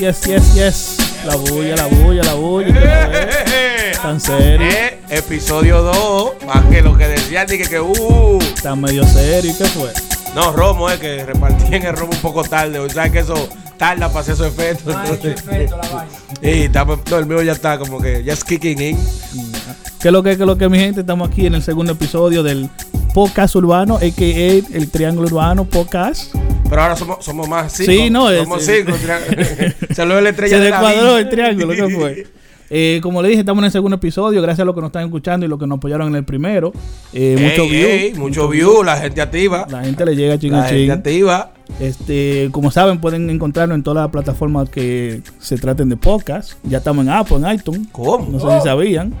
yes, yes, yes. La bulla, la bulla, la bulla. ¿qué fue? Tan serio. Eh, episodio 2. Más que lo que decía, dije que uh. Tan medio serio. ¿y ¿Qué fue? No, Romo, es que repartí en el Romo un poco tarde. O sea que eso tarda para hacer. Ah, entonces- efecto la vaina. Y estamos- no, el mío ya está como que ya es kicking in. ¿Qué es lo que, qué es lo que, mi gente? Estamos aquí en el segundo episodio del podcast urbano, a.k.a. el Triángulo Urbano Podcast. Pero ahora somos, somos más cinco. Sí, no, es- Somos cinco. triángulo. Se lo ve la estrella Se descuadró el triángulo, ¿qué fue? Eh, como le dije, estamos en el segundo episodio. Gracias a los que nos están escuchando y los que nos apoyaron en el primero. Eh, Ey, mucho view. ey, mucho view, la gente activa. La gente le llega ching La a gente activa. Este, como saben, pueden encontrarnos en todas las plataformas que se traten de podcast. Ya estamos en Apple, en iTunes. ¿Cómo? No sé si sabían.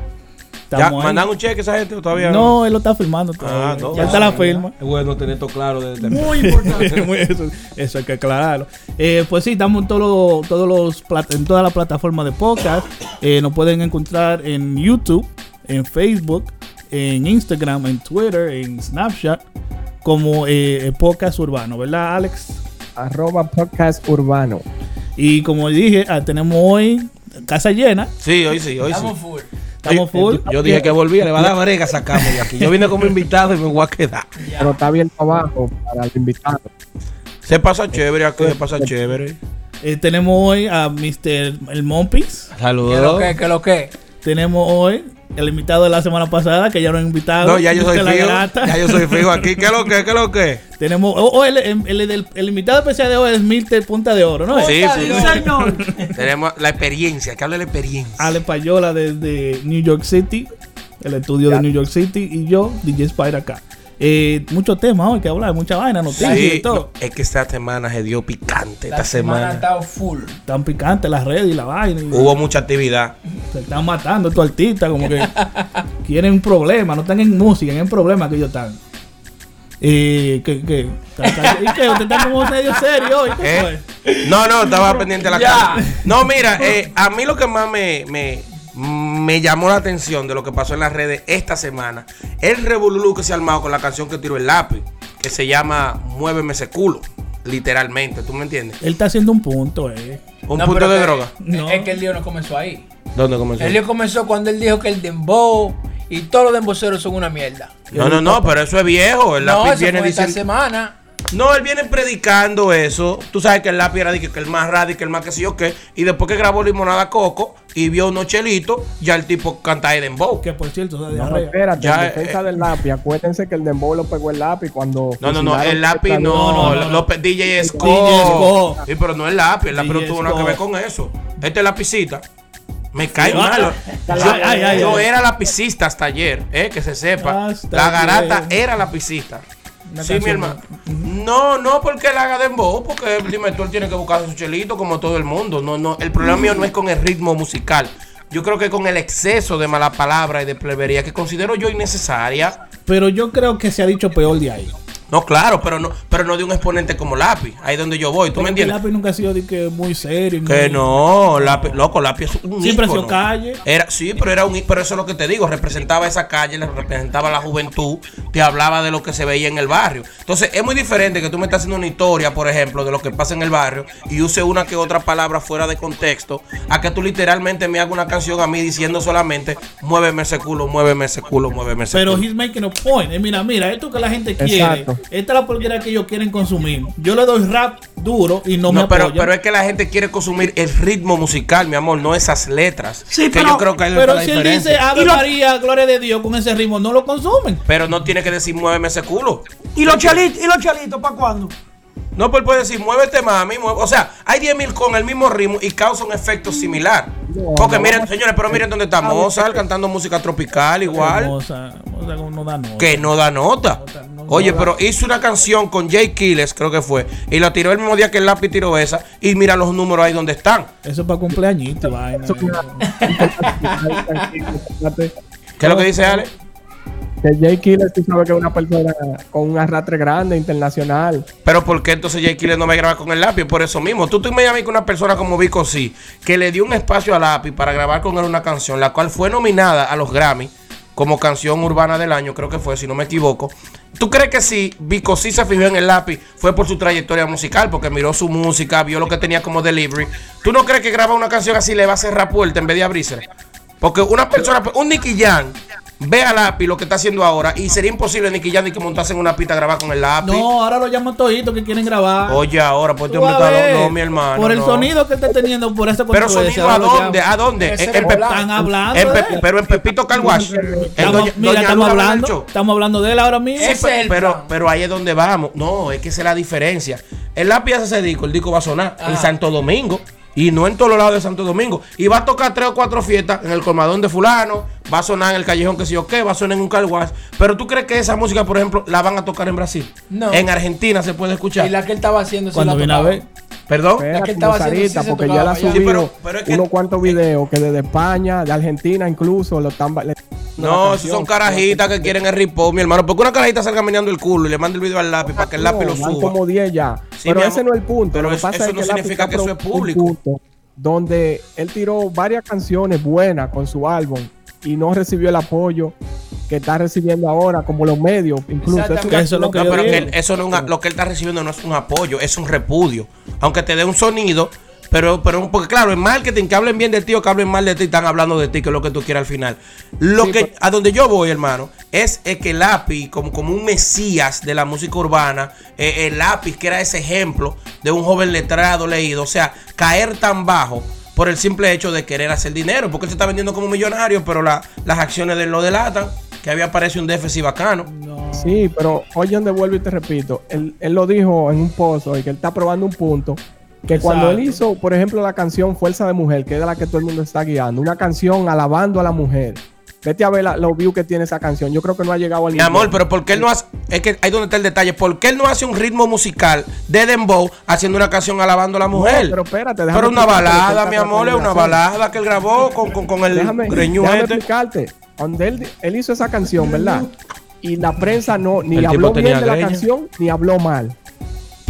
¿Ya mandan un cheque esa gente o todavía No, él lo está filmando todavía. Ah, no. Ya está la firma. Es bueno tener esto claro desde el Muy importante. Muy- eso, eso hay que aclararlo. Eh, pues sí, estamos en, todos los- todos los plat- en todas las plataformas de podcast. Eh, nos pueden encontrar en YouTube, en Facebook, en Instagram, en Twitter, en Snapchat, como eh, Podcast Urbano, ¿verdad, Alex? arroba podcast urbano. Y como dije, ah, tenemos hoy casa llena. Sí, hoy sí, hoy sí. Estamos full. Estamos full. Yo, yo dije que volvía, le va a dar brega sacarme de aquí. Yo vine como invitado y me voy a quedar. Pero está abierto abajo para el invitado. Se pasa chévere aquí, se pasa chévere. Eh, tenemos hoy a Mr. El Mompis. ¿Qué lo Saludos. que? ¿Qué lo que? Tenemos hoy el invitado de la semana pasada, que ya lo han invitado. No, ya yo soy fijo. Ya yo soy fijo aquí. ¿Qué es lo que? ¿Qué es lo que? Tenemos, oh, oh, el, el- el- el invitado especial de hoy es Milter Punta de Oro, ¿no? Sí, Oiga, sí, sí. señor. Tenemos la experiencia, que hable de la experiencia. Ale Payola desde New York City, el estudio de New York City, y yo, DJ Spider acá. Eh, muchos temas hoy que hablar, mucha vaina, noticias y todo. no, es que esta semana se dio picante. La Esta semana ha estado full. Están picantes las redes y la vaina. y hubo mucha actividad. Se están matando estos artistas, como que quieren un problema, no están en música, en problema que ellos están. Eh, ¿qué, qué? ¿Y qué? ¿Usted está como medio serio hoy? ¿Qué ¿Eh? fue? No, no, estaba pendiente de la cara. No, mira, eh, a mí lo que más me, me, me llamó la atención de lo que pasó en las redes esta semana el revolulú que se ha armado con la canción que tiró el lápiz, que se llama Muéveme ese culo, literalmente, ¿tú me entiendes? Él está haciendo un punto, eh. Un No, punto de que- droga. No. Es que el lío no comenzó ahí. ¿Dónde comenzó? El lío comenzó cuando él dijo que el dembow y todos los demboceros son una mierda. No, no, no, pero eso es viejo. El No, lápiz eso viene fue esta diciendo. semana. No, él viene predicando eso. Tú sabes que el lápiz era de que, que el más radical, el más que sí o qué. Y después que grabó Limonada Coco y vio unos chelitos, ya el tipo canta Eden Bow. Que por cierto, o sea, No, espérate, Ya, en defensa eh. del lápiz. Acuérdense que el dembow lo pegó el lápiz cuando. No, no, no, el lápiz no, no, no, no. lo pe- DJ Sco. DJ Sco. Sí, pero no el lápiz, el lápiz no tuvo nada que ver con eso. Este lapicita. Me cae Sí, mal. ah, Yo, ay, ay, ay, yo ay. era lapicista hasta ayer, eh, que se sepa. Hasta la garata ayer. era lapicista. Sí, mi hermano. No, no porque él haga dembow, porque dime tú, él tiene que buscar su chelito como todo el mundo. No, no, el problema mío no es con el ritmo musical. Yo creo que con el exceso de mala palabra y de plebería que considero yo innecesaria. Pero yo creo que se ha dicho peor de ahí. No, claro, pero no, pero no de un exponente como lápiz. Ahí donde yo voy, ¿tú me entiendes? Lápiz nunca ha sido de que muy serio. Que muy- no, lápiz, loco, lápiz es un Siempre ha sido calle. Era, sí, pero era un pero eso es lo que te digo, representaba esa calle, le representaba la juventud, te hablaba de lo que se veía en el barrio. Entonces, es muy diferente que tú me estás haciendo una historia, por ejemplo, de lo que pasa en el barrio y use una que otra palabra fuera de contexto, a que tú literalmente me hagas una canción a mí diciendo solamente, muéveme ese culo, muéveme ese culo, muéveme ese Pero culo. he's making a point. Eh, mira, mira, esto que la gente quiere. Exacto. Esta es la porquería que ellos quieren consumir. Yo le doy rap duro y no, me No, pero, apoyan. pero es que la gente quiere consumir el ritmo musical, mi amor, no esas letras. Sí, que pero- yo creo que ahí Pero si él dice Ave lo- María, gloria de Dios, con ese ritmo, no lo consumen. Pero no tiene que decir muéveme ese culo. ¿Y los chelitos? ¿Y los chelitos para cuándo? No, pues puede decir muévete mami. mueve- O sea, hay 10.000 con el mismo ritmo y causa un efecto similar. No, Porque no, miren, señores, pero miren dónde está Mozart cantando música tropical igual. No da nota. Que no da nota. no Oye, pero hizo una canción con Jay Kiles, creo que fue, y la tiró el mismo día que el lápiz tiró esa, y mira los números ahí donde están. Eso es para cumpleañito, vaina. ¿Qué es lo que dice Ale? Que Jay Killer, tú sabes que es una persona con un arrastre grande, internacional. Pero ¿por qué entonces Jay Kiles no me graba con el lápiz? Por eso mismo. Tú te imaginas que una persona como Vico sí, que le dio un espacio al lápiz para grabar con él una canción, la cual fue nominada a los Grammy como canción urbana del año, creo que fue, si no me equivoco. ¿Tú crees que si Vico sí se fijó en el lápiz fue por su trayectoria musical, porque miró su música, vio lo que tenía como delivery? ¿Tú no crees que grabar una canción así le va a cerrar puerta en vez de abrirse? Porque una persona, un Nicky Jam, ve a lápiz lo que está haciendo ahora y sería imposible Nicky Jam ni que montase en una pista a grabar con el lápiz. No, ahora lo llaman toditos que quieren grabar. Oye, ahora, pues este hombre está no, mi hermano. Por el no. sonido que está teniendo, por esa Pero sonido a dónde, a dónde, Pe- volado. Están hablando de Pe- él. pero en Pepito Carwash. Estamos- mira, estamos hablando, Blancho. estamos hablando de él ahora mismo. El pero, pero ahí es donde vamos. No, es que esa es la diferencia. El lápiz hace ese disco, el disco va a sonar en Ajá. Santo Domingo. Y no en todos los lados de Santo Domingo. Y va a tocar tres o cuatro fiestas en el colmadón de fulano. Va a sonar en el callejón que sé yo qué. Va a sonar en un carwash. Pero tú crees que esa música, por ejemplo, la van a tocar en Brasil. No. En Argentina se puede escuchar. Y la que él estaba haciendo Cuando la viene a ver. Perdón. La que Espérate, estaba haciendo, sí se porque ya la allá. Sí, pero- pero es que- unos cuantos videos que desde España, de Argentina incluso, lo están... le- No, esos son canción. carajitas que quieren el ripop, mi hermano. Porque una carajita salga meneando el culo y le manda el video al lápiz para que el lápiz lo No, suba. como 10 ya. Sí, pero ese no es el punto. pero Lo que eso- pasa eso es no que significa que eso es público. punto donde él tiró varias canciones buenas con su álbum y no recibió el apoyo que está recibiendo ahora, como los medios, incluso. Exactamente. Eso es lo que No, yo pero digo. que él- eso no lo que él está recibiendo no es un apoyo, es un repudio. Aunque te dé un sonido, pero, pero porque claro, en marketing, que hablen bien de ti o que hablen mal de ti, están hablando de ti, que es lo que tú quieras al final. Lo Sí, que, pero- a donde yo voy, hermano, es, es que Lápiz, como, como un mesías de la música urbana, eh, el Lápiz, que era ese ejemplo de un joven letrado leído, o sea, caer tan bajo por el simple hecho de querer hacer dinero, porque él se está vendiendo como millonario, pero la- las acciones de él lo delatan, que había aparecido un déficit bacano. Sí, pero oye donde vuelvo y te repito, él, él lo dijo en un pozo y que él está probando un punto. Que cuando él hizo, por ejemplo, la canción Fuerza de Mujer, que es de la que todo el mundo está guiando, una canción alabando a la mujer. Vete a ver la- los views que tiene esa canción. Yo creo que no ha llegado al Mi amor, pero ¿por qué él no hace? Es que ahí donde está el detalle. ¿Por qué él no hace un ritmo musical de Dembow haciendo una canción alabando a la mujer? pero espérate, déjame Pero una balada, mi amor, es una balada que él grabó con, con, con el déjame, déjame este. explicarte. Donde él, él hizo esa canción, ¿verdad? Y la prensa no, ni El habló bien de la canción, ni habló mal.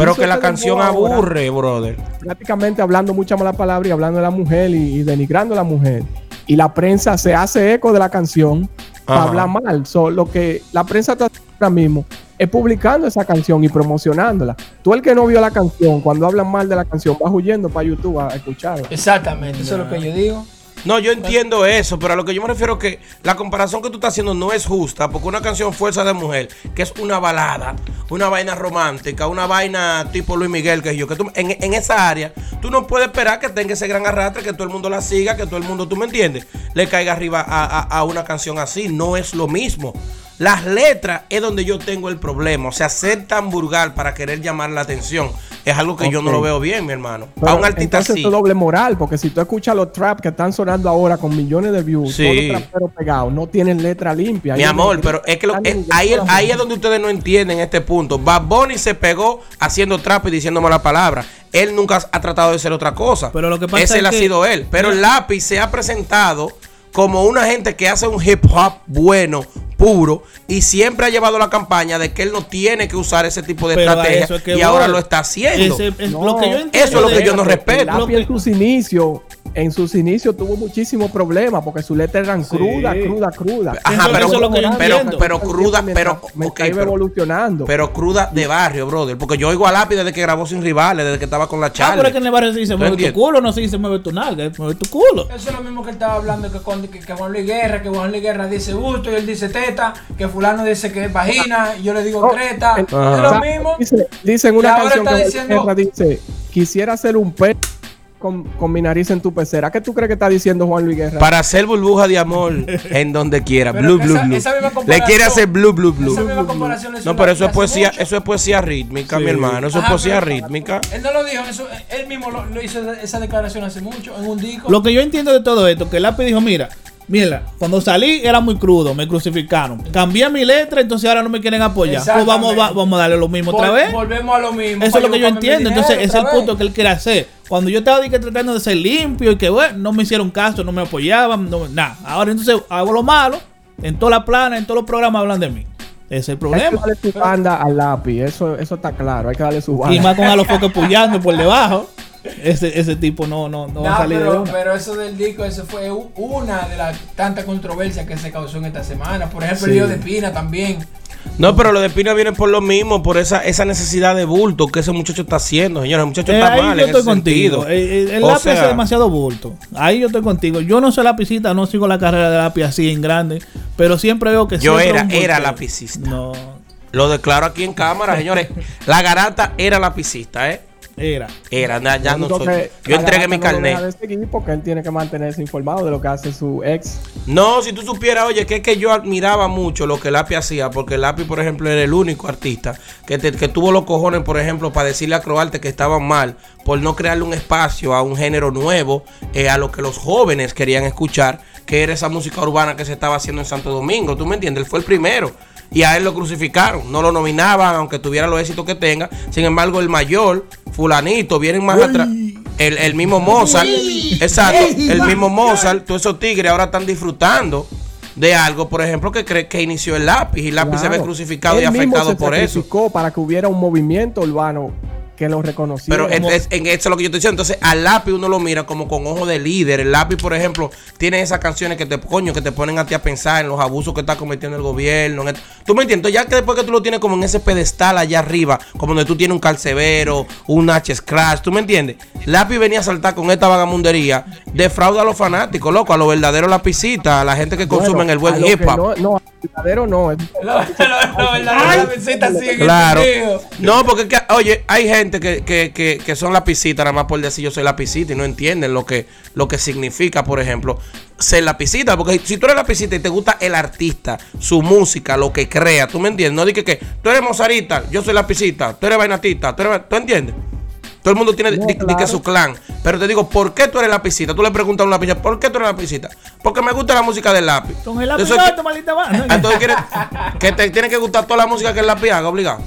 Pero que la este canción aburre, brother. prácticamente hablando mucha mala palabra y hablando de la mujer y, y denigrando a la mujer. Y la prensa se hace eco de la canción para hablar mal. So, lo que la prensa está haciendo ahora mismo es publicando esa canción y promocionándola. Tú el que no vio la canción, cuando hablan mal de la canción, vas huyendo para YouTube a escucharla. Exactamente, eso es lo que yo digo. No, yo entiendo eso, pero a lo que yo me refiero es que la comparación que tú estás haciendo no es justa, porque una canción Fuerza de Mujer, que es una balada, una vaina romántica, una vaina tipo Luis Miguel, que yo, que tú, en, en esa área, tú no puedes esperar que tenga ese gran arrastre, que todo el mundo la siga, que todo el mundo, tú me entiendes, le caiga arriba a, una canción así, no es lo mismo. Las letras es donde yo tengo el problema, o sea, ser tan vulgar para querer llamar la atención es algo que yo no lo veo bien, mi hermano. Pero a un artista entonces es doble moral, porque si tú escuchas los trap que están sonando ahora con millones de views, Sí. todos los pegados, no tienen letra limpia. Mi amor, no- pero es que lo- están es- ahí, ahí es donde ustedes no entienden este punto. Bad Bunny se pegó haciendo trap y diciendo malas palabras. Él nunca ha tratado de ser otra cosa. Pero lo que pasa Ese es él ha sido él. Pero el lápiz se ha presentado como una gente que hace un hip hop bueno, puro, y siempre ha llevado la campaña de que él no tiene que usar ese tipo de Pero estrategia eso es que y ahora lo está haciendo. Ese es No, lo que yo eso es lo que de- yo no respeto. Sus inicios, en sus inicios tuvo muchísimos problemas porque sus letras eran crudas, crudas, crudas. Ajá, pero, eso es lo que yo pero, entiendo. pero cruda, pero, me ok, iba pero- evolucionando. pero cruda de barrio, brother. Porque yo oigo a Lápiz desde que grabó Sin Rivales, desde que estaba con la Ah, Charlie. pero es que en el barrio se dice ¿Tú mueve tu culo, no se dice mueve tu nalga, mueve tu culo. Eso es lo mismo que él estaba hablando que, con, que, que Juan Luis Guerra, que Juan Luis Guerra dice gusto y él dice teta, que fulano dice que es vagina y yo le digo treta. el- Es lo mismo. Dice, dice en Y una ahora canción que diciendo- Guerra dice, quisiera hacer un pez con, con mi nariz en tu pecera. ¿Qué tú crees que está diciendo Juan Luis Guerra? Para hacer burbuja de amor en donde quiera. Blue, blue, esa- blue. esa Le quiere hacer blue, blue, blue. Esa misma comparación es No, pero eso es poesía, mucho. eso es poesía rítmica, mi hermano. Eso es poesía pero- rítmica. Él no lo dijo, eso, él mismo lo, lo hizo esa declaración hace mucho en un disco. Lo que yo entiendo de todo esto, que el lápiz dijo, mira, mira, cuando salí era muy crudo, me crucificaron. Cambié mi letra, entonces ahora no me quieren apoyar. Pues vamos, va- vamos a darle lo mismo otra vez. Volvemos a lo mismo. Eso es lo que yo entiendo. dinero Entonces, ese es el punto que él quiere hacer. Cuando yo estaba di que, tratando de ser limpio y que, bueno, no me hicieron caso, no me apoyaban, no, nada. Ahora entonces hago lo malo, en toda la plana, en todos los programas hablan de mí. Ese es el Hay que problema. darle su banda al lápiz, eso, eso está claro, hay que darle su banda. Y más con a los focos puyando por debajo. ese, ese tipo no, no, no va a salir de pero, una. pero eso del disco, eso fue una de las tantas controversias que se causó en esta semana. Por ejemplo, Sí. el lío de Pina también. No, pero lo de Pina viene por lo mismo, por esa, esa necesidad de bulto que ese muchacho está haciendo, señores. El muchacho Eh, está ahí mal yo en estoy ese contigo. sentido. Eh, eh, el O lápiz sea- es demasiado bulto. Ahí yo estoy contigo. Yo no soy lapicita, no sigo la carrera de lápiz así en grande, pero siempre veo que Yo era- era lapicista. No, Lo declaro aquí en cámara, señores. La garata era lapicista, ¿eh? Era. Era, ya no soy. Yo entregué mi no carnet. de seguir porque él tiene que mantenerse informado de lo que hace su ex. No, si tú supieras, oye, que es que yo admiraba mucho lo que Lapi hacía, porque Lapi, por ejemplo, era el único artista que, te- que tuvo los cojones, por ejemplo, para decirle a Croarte que estaban mal por no crearle un espacio a un género nuevo, eh, a lo que los jóvenes querían escuchar, que era esa música urbana que se estaba haciendo en Santo Domingo. ¿Tú me entiendes? Él fue el primero. Y a él lo crucificaron, no lo nominaban, aunque tuviera los éxitos que tenga. Sin embargo, el mayor, fulanito, vienen más atrás. El, el mismo Mozart, exacto, el mismo Mozart, todos esos tigres ahora están disfrutando de algo, por ejemplo, que cree que inició el lápiz y el lápiz se ve crucificado y Él mismo afectado se por eso. para que hubiera un movimiento urbano que lo reconociera. Pero es- es- en eso es lo que yo estoy diciendo. Entonces, al lápiz uno lo mira como con ojo de líder. El lápiz, por ejemplo, tiene esas canciones que te coño, que te ponen a ti a pensar en los abusos que está cometiendo el gobierno. en el- ¿Tú me entiendes? Ya que después que tú lo tienes como en ese pedestal allá arriba, como donde tú tienes un calcevero, un H scratch, ¿tú me entiendes? Lápiz venía a saltar con esta vagamundería, defrauda a los fanáticos, loco, a los verdaderos lapicitas, a la gente que Bueno, consumen el buen hip hop. No, no, al verdadero no. es- Lo, lo, lo, la, la visita sigue Claro. No, porque es que, oye, hay gente que, que, que, que son lapicitas, nada más por decir yo soy lapicita y no entienden lo que, lo que significa, por ejemplo, ser lapicita. Porque si tú eres lapicita y te gusta el artista, su música, lo que crea, tú me entiendes. No digas que tú eres mozarita, yo soy lapicita, tú eres vainatita, tú, eres, ¿tú entiendes. Todo el mundo tiene No, di- di que su clan. Pero te digo, ¿por qué tú eres lapicita? Tú le preguntas a un lapicita, ¿por qué tú eres lapicita? Porque me gusta la música del lápiz. Con el lápiz, Eso es no, que- maldita. Ah, Entonces quieres que te tiene que gustar toda la música que el lápiz haga, obligado.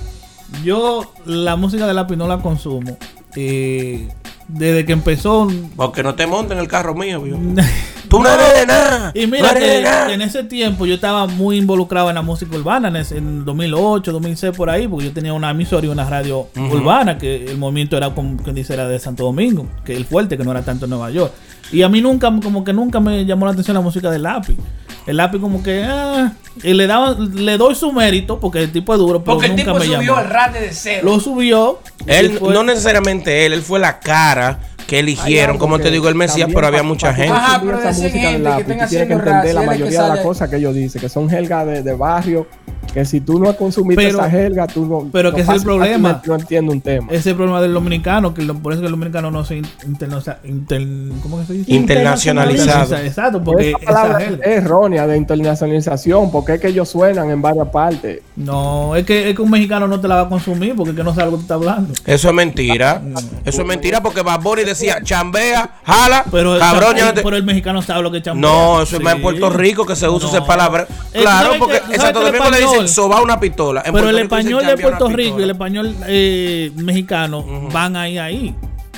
Yo la música de lápiz no la consumo. Eh, desde que empezó. Porque no te montes en el carro mío, viejo. Tú no eres de nada. Y no mira de que nada. en ese tiempo yo estaba muy involucrado en la música urbana, en, ese- en 2008, 2006 por ahí, porque yo tenía una emisora y una radio urbana, que el movimiento era como quien dice era de Santo Domingo, que el fuerte, que no era tanto en Nueva York. Y a mí nunca, como que nunca me llamó la atención la música del lápiz. El lápiz como que, ah, y le daba, le doy su mérito, porque el tipo es duro, pero Porque el nunca tipo me subió llamó. el rate de cero. Lo subió. Él, fue- no necesariamente él, él fue la cara que eligieron, como te digo, el Mesías, pero había mucha gente. Ajá, pero esa decían música gente del que tienes que entender la mayoría de las cosas que ellos dicen, que son jergas de, de barrio, que si tú no has consumido Pero- esa jerga, tú no... pero no que es el problema. No entiendo un tema. Ese es el problema del dominicano, que lo- por eso que el dominicano no se interna- inter- ¿cómo que se dice? Internacionalizado. Exacto, porque Esa esa palabra jerga- es errónea de internacionalización, porque es que ellos suenan en varias partes. No, es que, es que un mexicano no te la va a consumir porque es que no sabe lo que tú estás hablando. Eso es mentira. Eso es mentira porque Bad Bunny decía, chambea, jala, Pero, cabrón, el, pero el mexicano sabe lo que chambea. No, eso es más en Puerto Rico que se usa No. esa palabra. Claro, ¿sabes porque que- en Santo Domingo le dicen soba una pistola. En Pero Puerto el dicen español de Puerto Rico y el español eh, mexicano van ahí, ahí.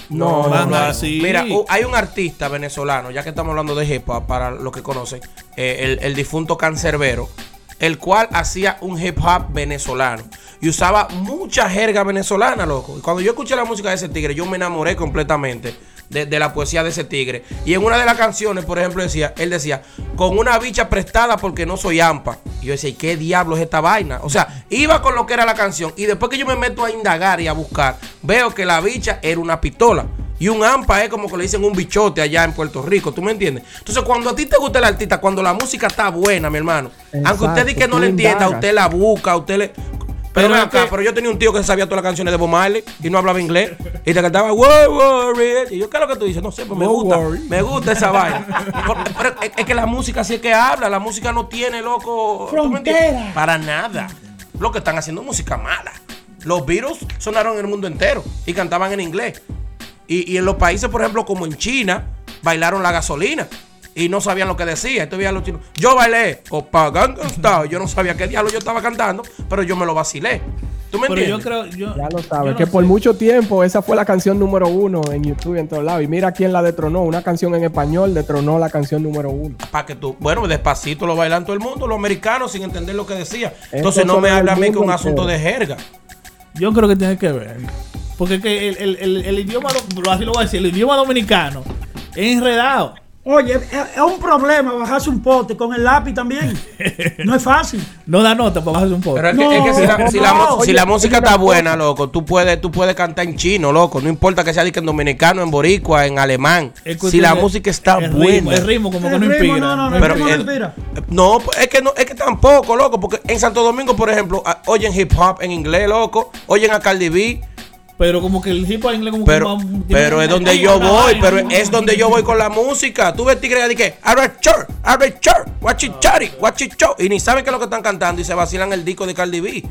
No, No, van no, a- sí. Mira, uh, hay un artista venezolano, ya que estamos hablando de hip hop, para los que conocen, eh, el, el difunto Cancerbero, el cual hacía un hip hop venezolano y usaba mucha jerga venezolana, loco. Y cuando yo escuché la música de ese tigre, yo me enamoré completamente de, de la poesía de ese tigre. Y en una de las canciones, por ejemplo, decía, él decía, con una bicha prestada porque no soy ampa. Y yo decía, ¿y qué diablo es esta vaina? O sea, iba con lo que era la canción y después que yo me meto a indagar y a buscar, veo que la bicha era una pistola. Y un ampa es como que le dicen un bichote allá en Puerto Rico, ¿tú me entiendes? Entonces, cuando a ti te gusta el artista, cuando la música está buena, mi hermano, aunque usted diga que no le entienda, usted la busca, usted le... Pero, Pero acá, que- pero yo tenía un tío que sabía todas las canciones de Bob Marley y no hablaba inglés. Y te cantaba, worry. Y yo, ¿qué es lo que tú dices? No sé, pues me gusta. worry. Me gusta esa vaina. Pero es, es que la música sí es que habla. La música no tiene, loco. ¿tú me entiendes? Frontera. Para nada. Lo que están haciendo es música mala. Los virus sonaron en el mundo entero y cantaban en inglés. Y, y en los países, por ejemplo, como en China, bailaron la gasolina. Y no sabían lo que decía. Esto los chinos. Yo bailé. Yo no sabía qué diablo yo estaba cantando, pero yo me lo vacilé. ¿Tú me Pero yo entiendes? creo, yo, Ya lo yo sabes, no que por sé. mucho tiempo esa fue la canción número uno en YouTube y en todos lados. Y mira quién la detronó. Una canción en español detronó la canción número uno. Para que tú, bueno, despacito lo bailan todo el mundo, los americanos sin entender lo que decía. Entonces no me habla a mí que es un asunto de jerga. Yo creo que tiene que ver. Porque el, el, el, el idioma, así lo voy a decir, el idioma dominicano es enredado. Oye, es, es un problema bajarse un pote con el lápiz también. No es fácil. No da nota para bajarse un poco. Pero es que, No, es que si, la, si la no, mu- si oye, la música está buena, loco, tú puedes, tú puedes cantar en chino, loco. No importa que sea que en dominicano, en boricua, en alemán. Si la música está el buena. Ritmo, el ritmo como que no ritmo, inspira. no, no, no, Pero el ritmo no inspira. No, es que no, es que tampoco, loco, porque en Santo Domingo, por ejemplo, oyen hip hop en inglés, loco, oyen a Cardi B, Pero como que el hip hop inglés como pero, que más- pero es donde yo voy, pero es donde yo voy con la música. Tú ves tigres de que, arrechar, arrechar, guachichari, guachicho, y ni saben qué es lo que están cantando y se vacilan el disco de Cardi B.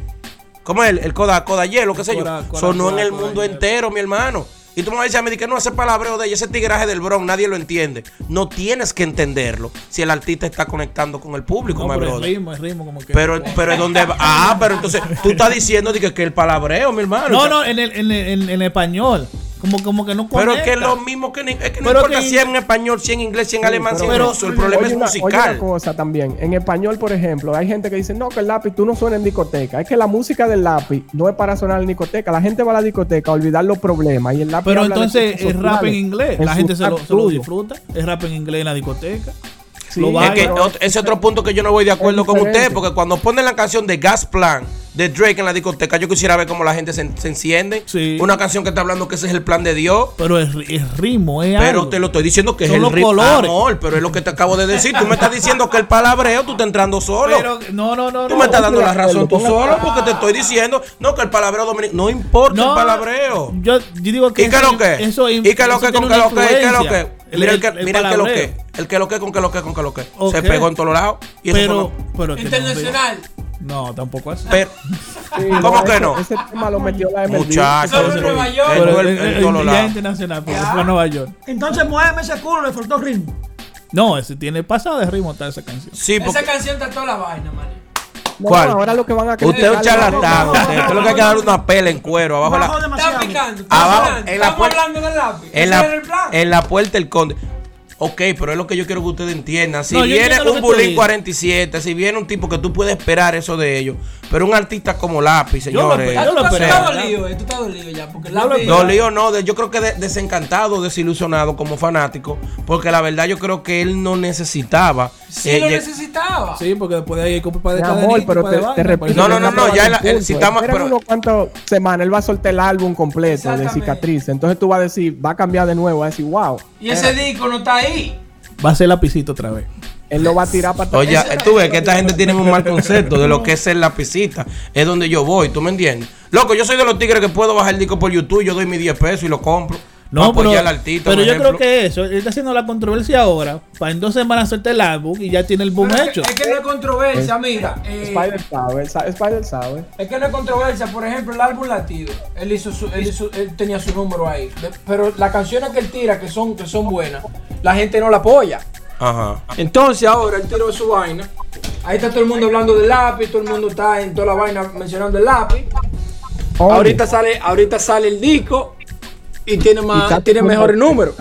¿Cómo es? El, el Coda, Coda Hielo, qué sé yo. Sonó en el mundo entero, mi hermano. Y tú me vas a decir a mí que no, ese palabreo de ella, ese tigraje del Bronx, nadie lo entiende. No tienes que entenderlo si el artista está conectando con el público, No, pero el ritmo, el ritmo como que. Pero, pero es donde va. Ah, pero entonces tú estás diciendo que, que el palabreo, mi hermano. No, no, en, el, en, el- en, en español. Como, como que no Pero es conecta. que es lo mismo que, es que no Pero importa que- si es en español, si en inglés, si en alemán, si en pero- ruso. El problema Oye es una- Oye musical. una cosa también. En español, por ejemplo, hay gente que dice, no, que el lápiz tú no suena en discoteca. Es que la música del lápiz no es para sonar en discoteca. La gente va a la discoteca a olvidar los problemas. Y el lápiz Pero entonces es rap en inglés. en La gente se lo, rap se lo disfruta. Es rap en inglés en la discoteca. Sí, Lo Es que ese otro punto que yo no voy de acuerdo con usted, porque cuando ponen la canción de Gas Plan de Drake en la discoteca, yo quisiera ver cómo la gente se, se enciende. Sí. Una canción que está hablando que ese es el plan de Dios. Pero es, ri- es ritmo, es Pero algo. te lo estoy diciendo que Son es el los ritmo. colores. Amor, pero es lo que te acabo de decir. Tú me estás diciendo que el palabreo tú estás entrando solo. Pero, no, no, no. Tú me estás dando la razón tú solo porque te estoy diciendo, no, que el palabreo dominicano, no importa el palabreo. Yo, yo digo que ¿Y qué eso- lo que? Eso, ¿Y qué lo que con qué lo que? ¿Y qué lo que? Mira el que, El- el mira el que lo que. El que lo que con que lo que con que lo que. Se pegó en todos lados. Y Pero, pero no, Internacional. No, tampoco así. Pero, Sí, ¿Cómo que ese- no? Ese tema lo metió la MLB. muchachos. Solo en Nueva York. Pero todo el- internacional, porque fue a Nueva York. Entonces, muéveme ese culo, le faltó ritmo. No, ese tiene pasado de ritmo está esa canción. Sí, porque Esa canción está toda la vaina, man. No, ¿Cuál? ahora lo que van a usted es un charlatán. Usted Usted lo que hay que darle una pela en cuero abajo la. Está picando. Abajo, en la puerta- hablando del lápiz. en la, el en puerta del conde. Ok, pero es lo que yo quiero que ustedes entiendan. Si No, viene un dices. 47, si viene un tipo que tú puedes esperar eso de ellos, pero un artista como Lápiz, señores. Yo lo tú estás- tú esperaba, estás ¿no? dolido, eh, tú estás dolido ya. Porque Yo lo lápiz. Dolido no, de- yo creo que de- desencantado, desilusionado como fanático, porque la verdad yo creo que él no necesitaba. Sí eh, lo necesitaba. Sí, porque después de ahí hay que comprar de Mi amor, pero para te, te repito. No, no, no, no, ya el- el- si eh. estamos- pero- unos cuantos semanas, él va a soltar el álbum completo de cicatriz. Entonces tú vas a decir, va a cambiar de nuevo, va a decir, wow. Y ese disco no está ahí. Va a ser lapicito otra vez. Él lo va a tirar para. Oye, tú ves que esta gente tiene un mal concepto de lo que es ser lapicita. Es donde yo voy, ¿tú me entiendes? Loco, yo soy de los tigres que puedo bajar el disco por YouTube, yo doy mis 10 pesos y lo compro. No, pero, apoyar al artista, pero yo ejemplo. creo que eso, él está haciendo la controversia ahora, para en dos semanas hacerte el álbum y ya tiene el boom Pero es hecho. que- Es que no es controversia, mira. eh, Spider sabe, Spider sabe. Es que no es controversia, por ejemplo, el álbum latido. Él hizo su, él hizo, él tenía su número ahí. Pero las canciones que él tira, que son, que son buenas, la gente no la apoya. Ajá. Entonces ahora él tiró su vaina. Ahí está todo el mundo hablando del lápiz, todo el mundo está en toda la vaina mencionando el lápiz. Oye, Ahorita sale, ahorita sale el disco y tiene y más, Katy tiene mejores números.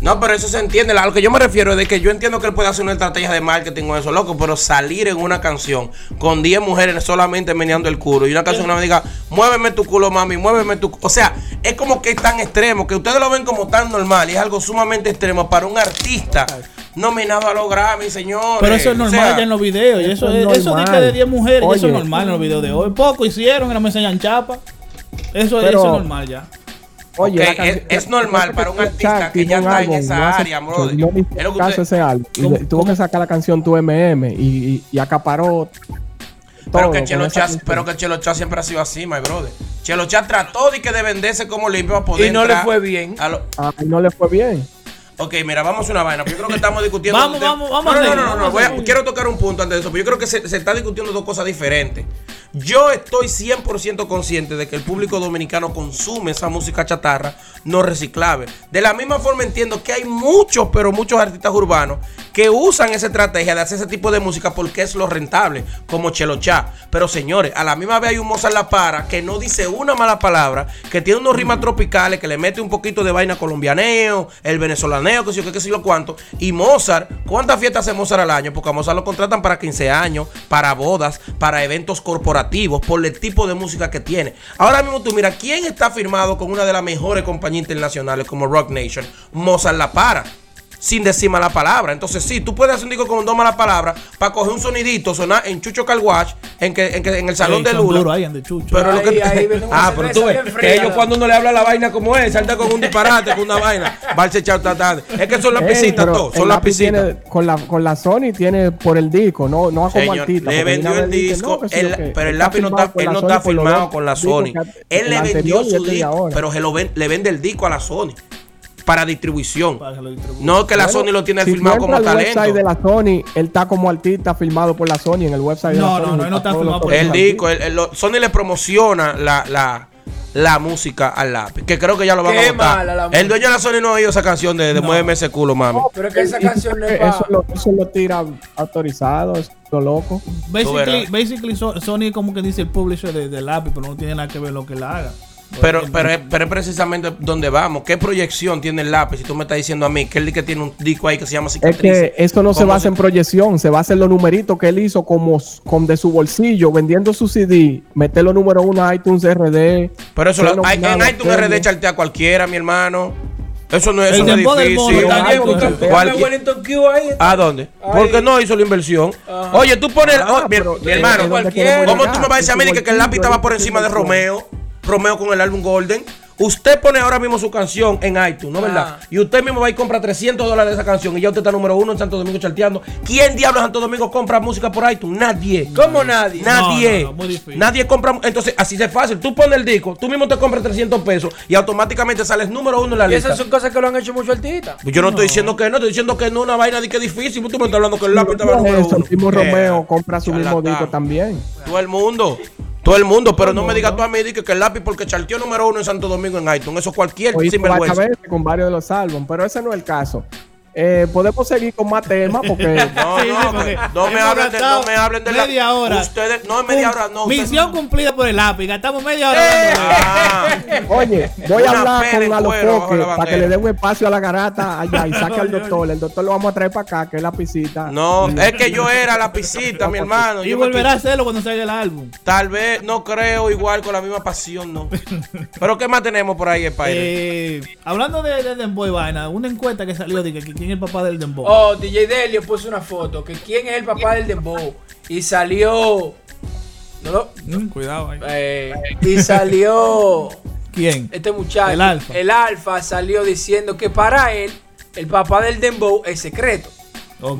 No, pero eso se entiende. A lo que yo me refiero es de que yo entiendo que él puede hacer una estrategia de marketing con eso, loco, pero salir en una canción con 10 mujeres solamente meneando el culo y una canción que me diga, muéveme tu culo, mami, muéveme tu cu-". O sea, es como que es tan extremo que ustedes lo ven como tan normal y es algo sumamente extremo para un artista nominado a los Grammy, señores. Pero eso es O normal sea, ya en los videos. Y eso eso, es es, eso de que de 10 mujeres, y eso es normal en los videos de hoy. Poco hicieron y no me enseñan chapa. Eso, Pero- eso es normal ya. Oye, canción- es- es normal para un artista que ya está en esa área, hizo Es lo que caso ese álbum. Y ¿Cómo- le- tuvo que sacar la canción Tu MM y, y, y acaparó. Pero todo que Chelo canción. pero que Chelo Chat siempre ha sido así, my brother. Chelo Chat trató de que de venderse como limpio para poder Y no le fue bien. a lo- Ay, no le fue bien. Ok, mira, vamos a una vaina. Yo creo que estamos discutiendo. Vamos, vamos, vamos No, no, no, no, no, voy a- quiero tocar un punto antes de eso. Pero yo creo que se, se está discutiendo dos cosas diferentes. Yo estoy 100% consciente de que el público dominicano consume esa música chatarra no reciclable. De la misma forma entiendo que hay muchos, pero muchos artistas urbanos que usan esa estrategia de hacer ese tipo de música porque es lo rentable, como Chelo Chá. Pero señores, a la misma vez hay un Mozart La Para que no dice una mala palabra, que tiene unos rimas tropicales, que le mete un poquito de vaina colombianeo, el venezolaneo, que sé yo qué sé yo cuánto. Y Mozart, ¿cuántas fiestas hace Mozart al año? Porque a Mozart lo contratan para 15 años, para bodas, para eventos corporativos por el tipo de música que tiene. Ahora mismo tú mira, ¿quién está firmado con una de las mejores compañías internacionales como Rock Nation? Mozart La Para. Sin decir mala palabra. Entonces, sí, tú puedes hacer un disco con dos malas palabras para coger un sonidito, sonar en Chucho Calwash, en, que, en, que, en el salón de Lula. ahí, ande chucho. Pero lo que ahí ah, pero tú ves que ellos cuando uno le habla la vaina como es, salta con un disparate, con una vaina, va a echar tarde. Es que son las pisitas el son las pisitas. con la con la Sony tiene por el disco, no no como Señor, artista. le vendió el disco, pero el lápiz no está, por él no está firmado con la Sony. Él le vendió su este de disco, pero se lo ven- le vende el disco a la Sony para distribución. Para. No que la Bueno, Sony lo tiene si firmado como entras al website de talento. la Sony, él está como artista firmado por la Sony en el website de No, la Sony. no, no, él no está firmado por El Sony. disco, el- el- Sony le promociona la, la, la música al lápiz, que creo que ya lo van Qué a votar. mala la el dueño de la Sony no ha oído esa canción de, de No. Muéveme ese culo, mami. Pero es que esa Y- y canción no es eso, lo, eso lo tira autorizado, es lo loco. Basically, basically So- Sony como que dice el publisher de, del lápiz, pero no tiene nada que ver lo que él haga. Pero, pero, es, pero es precisamente donde vamos. ¿Qué proyección tiene el lápiz? Si tú me estás diciendo a mí que él que tiene un disco ahí que se llama Es Cicatrices. que esto no se ¿Cómo basa en proyección, se basa en los numeritos que él hizo como, con de su bolsillo, vendiendo su CD, meterlo número uno a iTunes RD. Pero eso lo, hay, en a iTunes RD chartea cualquiera, mi hermano. Eso no es, eso no es difícil. ¿A dónde? Ahí. Porque no hizo la inversión. Ajá. Oye, tú pones. Ah, oh, mi, pero- mi hermano, es ¿cómo tú me vas a decir a mí que, el lápiz estaba por encima de. Romeo? Romeo con el álbum Golden. Usted pone ahora mismo su canción en iTunes, ¿no verdad? Ah. Y usted mismo va y compra 300 dólares de esa canción y ya usted está número uno en Santo Domingo charteando. ¿Quién diablos en Santo Domingo compra música por iTunes? Nadie. ¿Cómo nadie? Nadie. No, no, no, muy difícil. Nadie compra. Entonces, así de fácil. Tú pones el disco, tú mismo te compras 300 pesos y automáticamente sales número uno en la Y lista. esas son cosas que lo han hecho muchos artistas. Yo no, estoy diciendo que no, estoy diciendo que no es una vaina de que es difícil. Tú me estás hablando que el lápiz estaba es número uno. el mismo Eh, Romeo compra su mismo disco también. Todo el mundo. Todo el mundo, pero no me digas tú a mí que, que el lápiz porque charteó número uno en Santo Domingo en iTunes. Eso cualquier varias sinvergüenza. con varios de los álbumes, pero ese no es el caso. Eh, podemos seguir con más temas porque No, Sí, sí, no, porque que- no me hablen de, no me hablen de la- media hora. Ustedes, no, media hora, no. ustedes- Misión cumplida por el lápiz. Gastamos media hora. Eh. Ah, Oye, voy a hablar con Alofoque la para que le dé un espacio a la garata allá y saque al doctor. El doctor lo vamos a traer para acá, que es la pisita. no, es que yo era la pisita, mi hermano. Y volverá a hacerlo cuando salga el álbum. Tal vez no creo igual con la misma pasión, no. Pero ¿qué más tenemos por ahí, Spider? Eh, hablando de, de Dembow y vaina, una encuesta que salió de que, que quién es el papá del Dembow. Oh, DJ Delio puso una foto. Que quién es el papá del Dembow. Y salió. No lo- Mm, cuidado ahí. eh, y salió. ¿Quién? Este muchacho. El Alfa. El Alfa salió diciendo que para él, el papá del Dembow es secreto.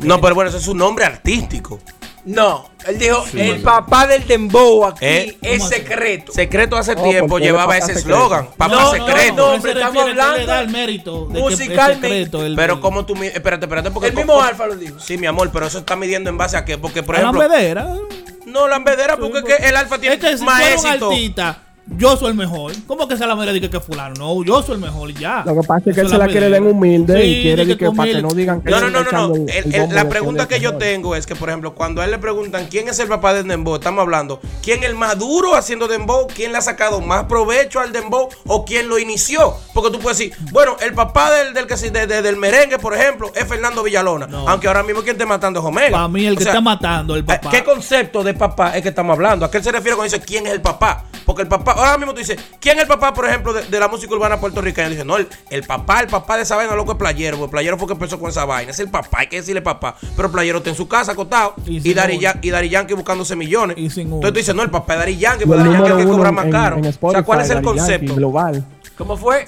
No, pero bueno, ese es su nombre artístico. No, él dijo, el papá del Dembow aquí Eh, es secreto. Secreto hace Oh, tiempo llevaba ese papá eslogan. secreto. Papá No, no, secreto. no, Él hombre, se estamos le hablando da el mérito de que es musicalmente. secreto, el- Pero como tú... Espérate, espérate. Porque El mismo como- Alfa lo dijo. Sí, mi amor, pero eso está midiendo en base a qué. Porque, por a la ejemplo... medera. No, la porque es que el alfa tiene Es que si más éxito. artista, yo soy el mejor. ¿Cómo que esa la medera dice que fulano? No, yo soy el mejor y ya. Lo que pasa es que él se la quiere den humilde Sí, y quiere de que para que no digan que No, no, está no, no, el- la de pregunta que yo mejor. tengo es que, por ejemplo, cuando a él le preguntan quién es el papá del Dembow, estamos hablando, quién es el más duro haciendo Dembow, quién le ha sacado más provecho al Dembow o quién lo inició. Porque tú puedes decir, bueno, el papá del, del, que se- de- de- del merengue, por ejemplo, es Fernando Villalona. No. Aunque ahora mismo quien esté matando es Omega. Para mí, el O que sea, está matando el eh, papá. ¿Qué concepto de papá es que estamos hablando? ¿A qué él se refiere cuando dice quién es el papá? Porque el papá, ahora mismo tú dices, ¿quién es el papá, por ejemplo, de, de la música urbana puertorriqueña? Dice, no, el, el papá, el papá de esa vaina, loco es playero, porque playero fue que empezó con esa vaina. Es el papá, hay que decirle papá. Pero playero está en su casa acostado Y y, Daddy Yankee buscándose millones. Y sin. Entonces tú dices, no, el papá es Daddy Yankee, el Daddy Yankee es el que cobra más en- caro. en o sea, ¿cuál es el Daddy Yankee, concepto? global. ¿Cómo fue?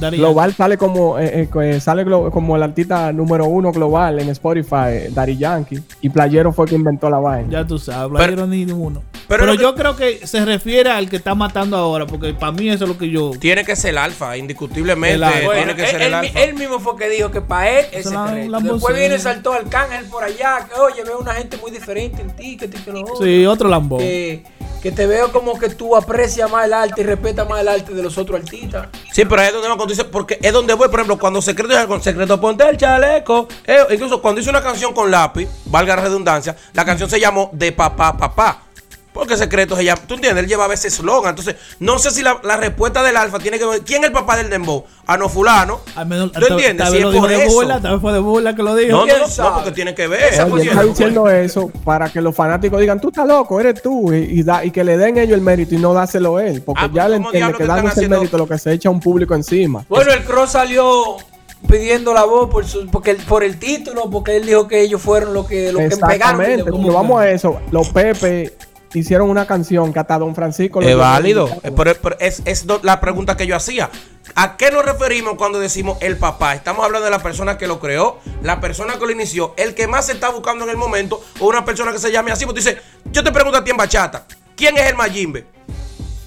Daddy Global sale como eh, eh, que sale como el artista número uno global en Spotify, eh, Daddy Yankee. Y Playero fue quien inventó la vaina. Ya tú sabes, Pero- playero ni uno. pero Pero, lo que- yo creo que se refiere al que está matando ahora, porque para mí eso es lo que yo. Tiene que ser el alfa, indiscutiblemente. El alfa. Tiene que él, ser el él alfa. él mismo fue que dijo que para él es la Después viene y saltó Arcángel por allá, que oye, veo una gente muy diferente en ti, que te que lo otro. Sí, otro lambón. que, que te veo como que tú aprecias más el arte y respetas más el arte de los otros artistas. Sí, pero ahí es donde cuando dice, porque es donde voy, por ejemplo, cuando secreto con secreto ponte el chaleco. eh, incluso cuando hice una canción con lápiz, valga la redundancia, la canción se llamó De papá papá. Porque secreto se llama. ¿Tú entiendes? Él llevaba ese eslogan. Entonces, no sé si la, la respuesta del alfa tiene que ver. ¿Quién es el papá del dembow? Ah, no, fulano. Al menos- ¿Tú entiendes? Si es por de eso. burla, tal vez fue de burla que lo dijo. No, no, ¿Quién no, porque tiene que ver. Oye, él está diciendo eso para que los fanáticos digan, tú estás loco, eres tú, y, y da- y que le den ellos el mérito y no dárselo él. Porque Ah, ya le ¿cómo entiende que el haciendo? mérito lo que se echa un público encima. Bueno, el Cross salió pidiendo la voz por su, porque el- por el título, porque él dijo que ellos fueron los que, los que pegaron. Exactamente, vamos a eso. Los Pepe hicieron una canción que hasta Don Francisco lo Es válido. Pero, pero es, es la pregunta que yo hacía. ¿A qué nos referimos cuando decimos el papá? Estamos hablando de la persona que lo creó, la persona que lo inició, el que más se está buscando en el momento, o una persona que se llame así. Porque tú dices, yo te pregunto a ti en bachata, ¿quién es el Mayimbe?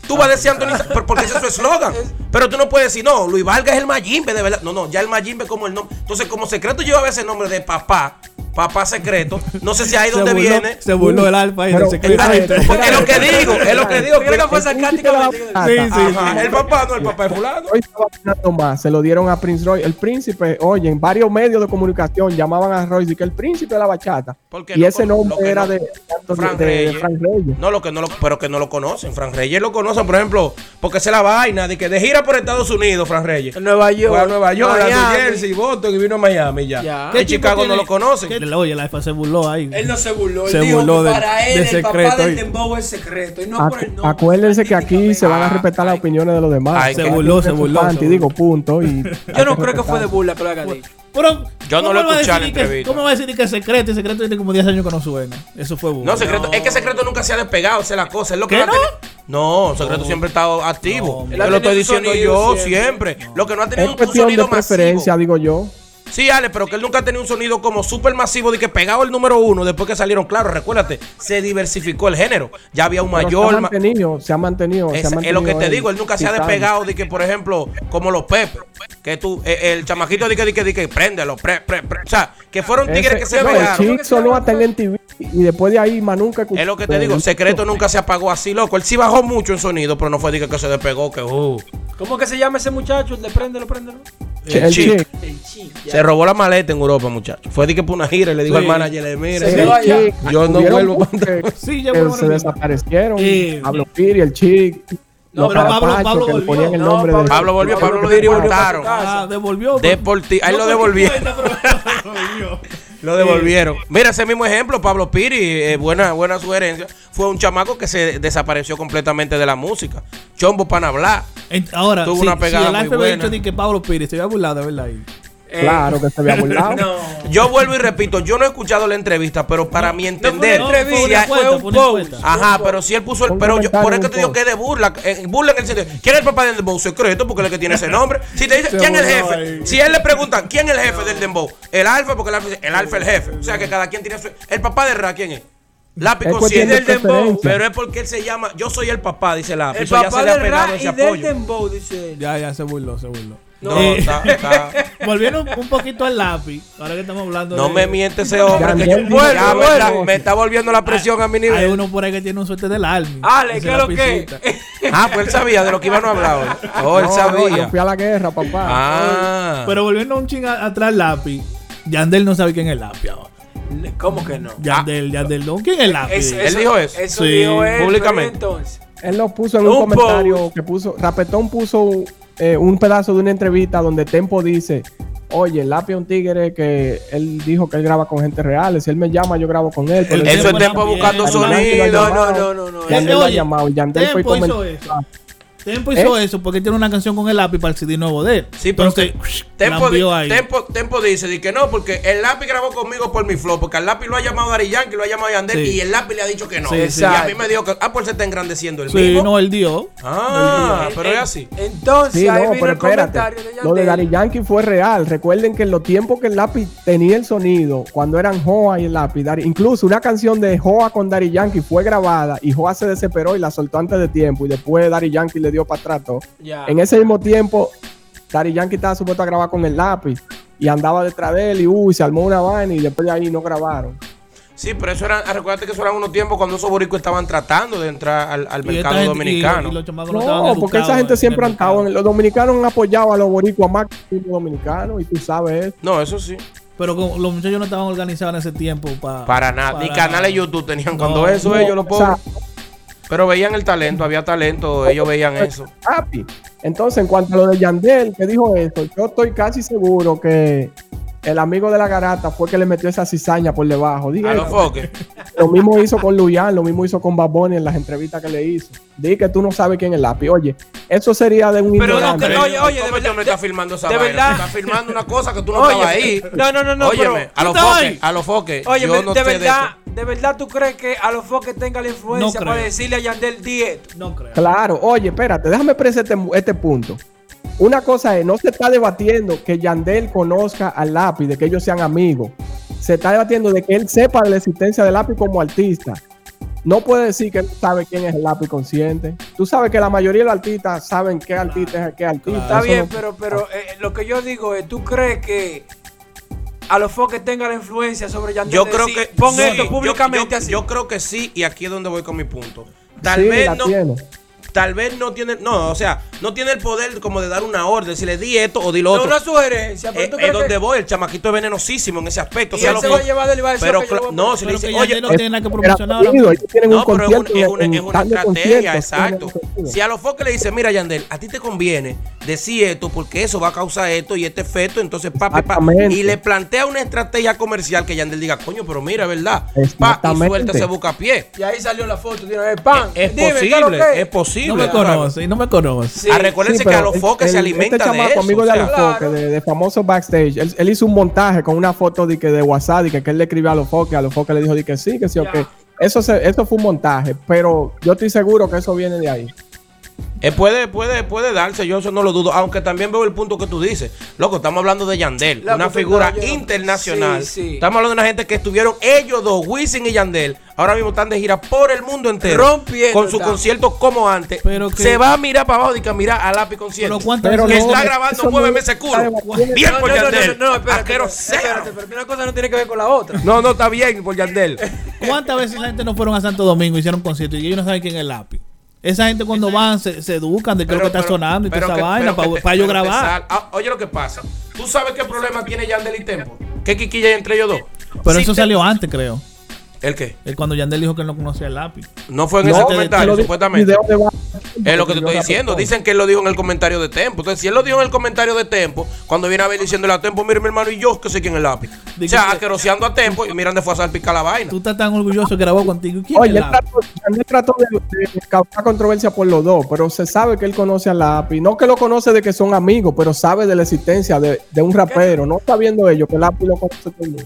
Tú vas a decir Anthony, por- porque ese es su eslogan. Pero tú no puedes decir, no, Luis Vargas es el Mayimbe, de verdad. No, no, ya el Mayimbe como el nombre. Entonces, como secreto llevaba ese nombre de papá, papá secreto. No sé si ahí Se donde burló- viene. Se burló el alfa ahí del secreto. Es lo que digo, es lo que digo. Creo que fue El sarcásticamente. príncipe de la Sí, sí, Ajá, el papá no, el papá es fulano. Roy estaba más, se lo dieron a Prince Roy. El príncipe, oye, en varios medios de comunicación llamaban a Roy de que el príncipe de la bachata. Y no ese nombre que era no- de, de, Frank de- de Reyes. Frank Reyes. No, lo que no lo, pero que no lo conocen. Fran Reyes lo conocen, por ejemplo, porque esa es la vaina de que de gira por Estados Unidos, Fran Reyes. Nueva York. Fue a Nueva York, a New. Jersey, Boston y vino a Miami ya. Ya. En ¿Qué Chicago no lo conocen. Que- Oye, el alfa se burló ahí. Él no se burló. Él Se dijo burló que de- para él de el papá secreto del y- dembow es secreto. Y no Acu- por el nombre. acuérdense que aquí se van a Ah, respetar las opiniones de los demás. Ay, Se que- burló, se burló. fan, se y digo punto. Y Yo no creo que fue de burla que lo haga. Pero, Yo no ¿cómo lo escuché en la entrevista. ¿Cómo va a decir que es secreto? Y secreto tiene como 10 años que no suena. Eso fue burla. No, secreto, es que secreto nunca se ha despegado, esa es la cosa. Es lo que ¿Qué ha no? No, secreto siempre ha estado activo. No, lo estoy diciendo yo siempre. siempre. Lo que no ha tenido es un cuestión sonido de preferencia, masivo. digo yo. Sí, Ale, pero que él nunca ha tenido un sonido como súper masivo de que pegado el número uno después que salieron. Claro, recuérdate, se diversificó el género. Ya había un Pero mayor. se ha ma- mantenido, se ha mantenido. se Es, lo que te digo, él nunca se ha despegado de que, por ejemplo, como los Pepe, que tú, eh, el chamaquito de que, de que, de que, préndelo, pre, pre, pre. o sea, que fueron tigres Ese- que se no, pegaron. El sonó hasta en MTV y después de ahí más nunca. Es lo que te digo, Secreto nunca se apagó así, loco. Él sí bajó mucho en sonido, pero no fue de que, que se despegó, que uh. ¿Cómo que se llama ese muchacho? El de préndelo, préndelo. El Chic. Chic. El chico. Se robó la maleta en Europa, muchacho. Fue de que por una gira y le dijo Sí. al manager. Chic. Yo no vuelvo Sí, ya vuelvo se desaparecieron. Eh, Pablo Piri, el Chic. No, los pero Pablo- Pablo volvió. ponían el No, nombre Pablo- de- Pablo volvió, Pablo lo deportaron. Ah, devolvió. Deporti- ahí No lo fue devolvieron. 50, pero lo devolvió. Lo devolvieron. Mira ese mismo ejemplo, Pablo Piri, eh, buena, buena sugerencia. Fue un chamaco que se desapareció completamente de la música. Chombo para hablar. En- Ahora, Tuvo si, una pegada si el muy buena. que Pablo Pires se había burlado verdad. Eh, Claro que se había burlado. No. Yo vuelvo y repito, yo no he escuchado la entrevista, pero para mi entender. No fue una fue una entrevista, fue un post. Ajá, pero si él puso el. Pero yo, por eso te digo que es de burla. eh, burla en el sentido. ¿Quién es el papá del Dembow? Secreto, porque es el que tiene ese nombre. Si te dice, ¿quién es el jefe? ahí. Si él le pregunta, ¿quién es el jefe del Dembow? El alfa, porque el alfa dice, el alfa es el jefe. O sea que cada quien tiene su. El papá de Ra, ¿quién es? Lápiz Es con cuestión cien. de del Dembow. Pero es porque él se llama. Yo soy el papá, dice Lápiz. El Eso ya papá se le ha pegado ese y del apoyo. dembow, dice él. Ya, ya se burló, se burló. No, Eh, está, está. Volviendo un poquito al lápiz, ahora que estamos hablando No de- me miente ese hombre. que yo- ya me, está, bueno. me está volviendo la presión a mi Hay nivel. uno por ahí que tiene un suerte del Army. Ale, ¿qué es la lo que? Ah, pues él sabía de lo que iban a hablar hoy. Oh, él No, no, sabía. yo fui a la guerra, papá. Ah. Pero volviendo un ching atrás lápiz, Yandel no sabe quién es lápiz ahora. ¿Cómo que no? Yandel, Yandel, no. ¿Quién es lápiz? Es- Él dijo eso. Eso Sí, dijo él. públicamente. Entonces. Él lo puso en Un un, comentario post. que puso. Rapetón puso eh, un pedazo de una entrevista donde Tempo dice: Oye, el lápiz es un tigre que él dijo que él graba con gente real. Si él me llama, yo grabo con él. pero El él Eso es Tempo buscando sonido. No, no, no, no, no. Yandel lo ha llamado. Yandel fue Tempo hizo ¿Eh? eso porque tiene una canción con el lápiz para el CD nuevo de él. Sí, pero Entonces, que- Tempo, di- envió ahí. Tempo, Tempo dice di que no, porque el lápiz grabó conmigo por mi flow, porque al lápiz lo ha llamado Dari Yankee, lo ha llamado Yandel, Sí. y el lápiz le ha dicho que no. Sí, sí. y a mí me dijo que, ah, pues se está engrandeciendo el Sí, mismo. no, él dio. Ah, pero es así. Entonces, Sí, ahí no, vino pero el espérate. comentario de Lo de. Daddy Yankee fue real. Recuerden que en los tiempos que el lápiz tenía el sonido, cuando eran Joa y el lápiz, Daddy- incluso una canción de Joa con Daddy Yankee fue grabada y Joa se desesperó y la soltó antes de tiempo y después Daddy Yankee le dio para atrás todo. Ya. En ese mismo tiempo, Daddy Yankee estaba supuesto a grabar con el lápiz y andaba detrás de él y uy, se armó una vaina y después de ahí no grabaron. Sí, pero eso era, recuérdate que eso eran unos tiempos cuando esos boricos estaban tratando de entrar al, mercado gente- dominicano. y- y los chamacos no porque esa gente en siempre han estado, mercado. los dominicanos han apoyado a los boricuas más que los dominicanos y tú sabes eso. No, eso sí. Pero como los muchachos no estaban organizados en ese tiempo pa- Para nada. Ni canales YouTube tenían No, cuando eso No, ellos lo o sea, ponen. Pero veían el talento, había talento, ellos veían eso. Happy. Entonces, en cuanto a lo de Yandel, que dijo esto, yo estoy casi seguro que el amigo de la garata fue que le metió esa cizaña por debajo. Dije, A los foques. lo mismo hizo con Luyan, lo mismo hizo con Baboni en las entrevistas que le hizo. Dije que tú no sabes quién es lápiz. Oye, eso sería de un Pero no, ignorante. que- oye, oye, de ¿Cómo verdad, está de- filmando esa de vaina? verdad. Está filmando una cosa que tú no Oye, estabas ahí. no, no, no, no, Óyeme, a los ¿Tú estabas foques, a los foques. Oye, yo no de verdad, de verdad, ¿tú crees que a los foques tenga la influencia No para decirle a Yandel dieto? No creo. Claro, oye, espérate, déjame expresar este, este punto. Una cosa es, no se está debatiendo que Yandel conozca al lápiz, de que ellos sean amigos. Se está debatiendo de que él sepa de la existencia del lápiz como artista. No puede decir que él sabe quién es el lápiz consciente. Tú sabes que la mayoría de los artistas saben qué artista es qué artista. Está Eso bien, no- pero, pero eh, lo que yo digo es, ¿tú crees que a los foques tenga la influencia sobre Yandel? Yo creo decir, que Pon sí, esto yo- públicamente yo, así. Yo creo que sí, y aquí es donde voy con mi punto. Tal Sí, vez la no. tiene. Tal vez no tiene, no, o sea, no tiene el poder como de dar una orden, si le di esto o di lo No, otro. una sugerencia, pero Eh, tú es donde que... voy, el chamaquito es venenosísimo en ese aspecto. Y o sea, él lo se que- va a llevar del y va a decir, pero "Ok, yo lo cla- voy a no, poner". si le dice, que oye, no tiene nada que promocionar tienen no, un pero es, un- concierto es una, es estrategia, exacto. tienen Si a los foques le dice, mira, Yandel, a ti te conviene decir esto porque eso va a causar esto y este efecto, entonces pa, pa, y le plantea una estrategia comercial que Yandel diga, coño, pero mira, es verdad, pa, y suelta ese bucapié. Y ahí salió la foto, tiene pan. Es Dime, ¿qué es lo posible, es posible. No me claro. conoce, no me conoce. Sí. Ah, recuérdense Sí, que a pero los el- foques se alimenta este de eso. amigo o de sea, Alofoque, de, de famoso backstage, él, él hizo un montaje con una foto de, que de WhatsApp y que, que él le escribió a Alofoque, a Alofoque le dijo de que sí, que sí, o Ya. que eso, se- eso fue un montaje, pero yo estoy seguro que eso viene de ahí. Eh, puede, puede, puede darse, yo eso no lo dudo, aunque también veo el punto que tú dices. Loco, estamos hablando de Yandel, una figura yo internacional. Sí, sí. Estamos hablando de una gente que estuvieron ellos dos, Wisin y Yandel. Ahora mismo están de gira por el mundo entero. Rompiendo, Con su concierto como antes. Pero que- Se va a mirar para abajo y que mira a lápiz concierto. Pero ¿cuántas Pero que no, está grabando está ese culo. Bien No, por no, Yandel. no, no, espérate, espérate, pero una cosa no tiene que ver con la otra. No, no, está bien por Yandel. ¿Cuántas veces la gente no fueron a Santo Domingo y hicieron conciertos y ellos no saben quién es el lápiz? Esa gente cuando van se, se educan de qué es lo que está sonando y toda esa que- vaina para te grabar. Ah, oye lo que pasa. ¿Tú sabes qué problema tiene Yandel y Tempo? ¿Qué quiquilla hay entre ellos dos? Pero Si eso te- salió antes, creo. ¿El qué? Es cuando Yandel dijo que él no conocía el lápiz. No fue en No, ese comentario, supuestamente. de Es lo que te estoy diciendo. persona. Dicen que él lo dijo en el comentario de Tempo. Entonces, si él lo dijo en el comentario de Tempo, cuando viene a ver diciéndole a Tempo, mire mi hermano y yo que sé quién es el lápiz. O sea, que- asqueroseando a Tempo y miran de fue a salpicar la vaina. Tú estás tan orgulloso que grabó contigo. ¿Quién Oye, es él el trató, Yandel trató de, de causar controversia por los dos, pero se sabe que él conoce al lápiz. No que lo conoce de que son amigos, pero sabe de la existencia de, de un rapero. No está viendo ellos que el lápiz lo conoce todo el mundo.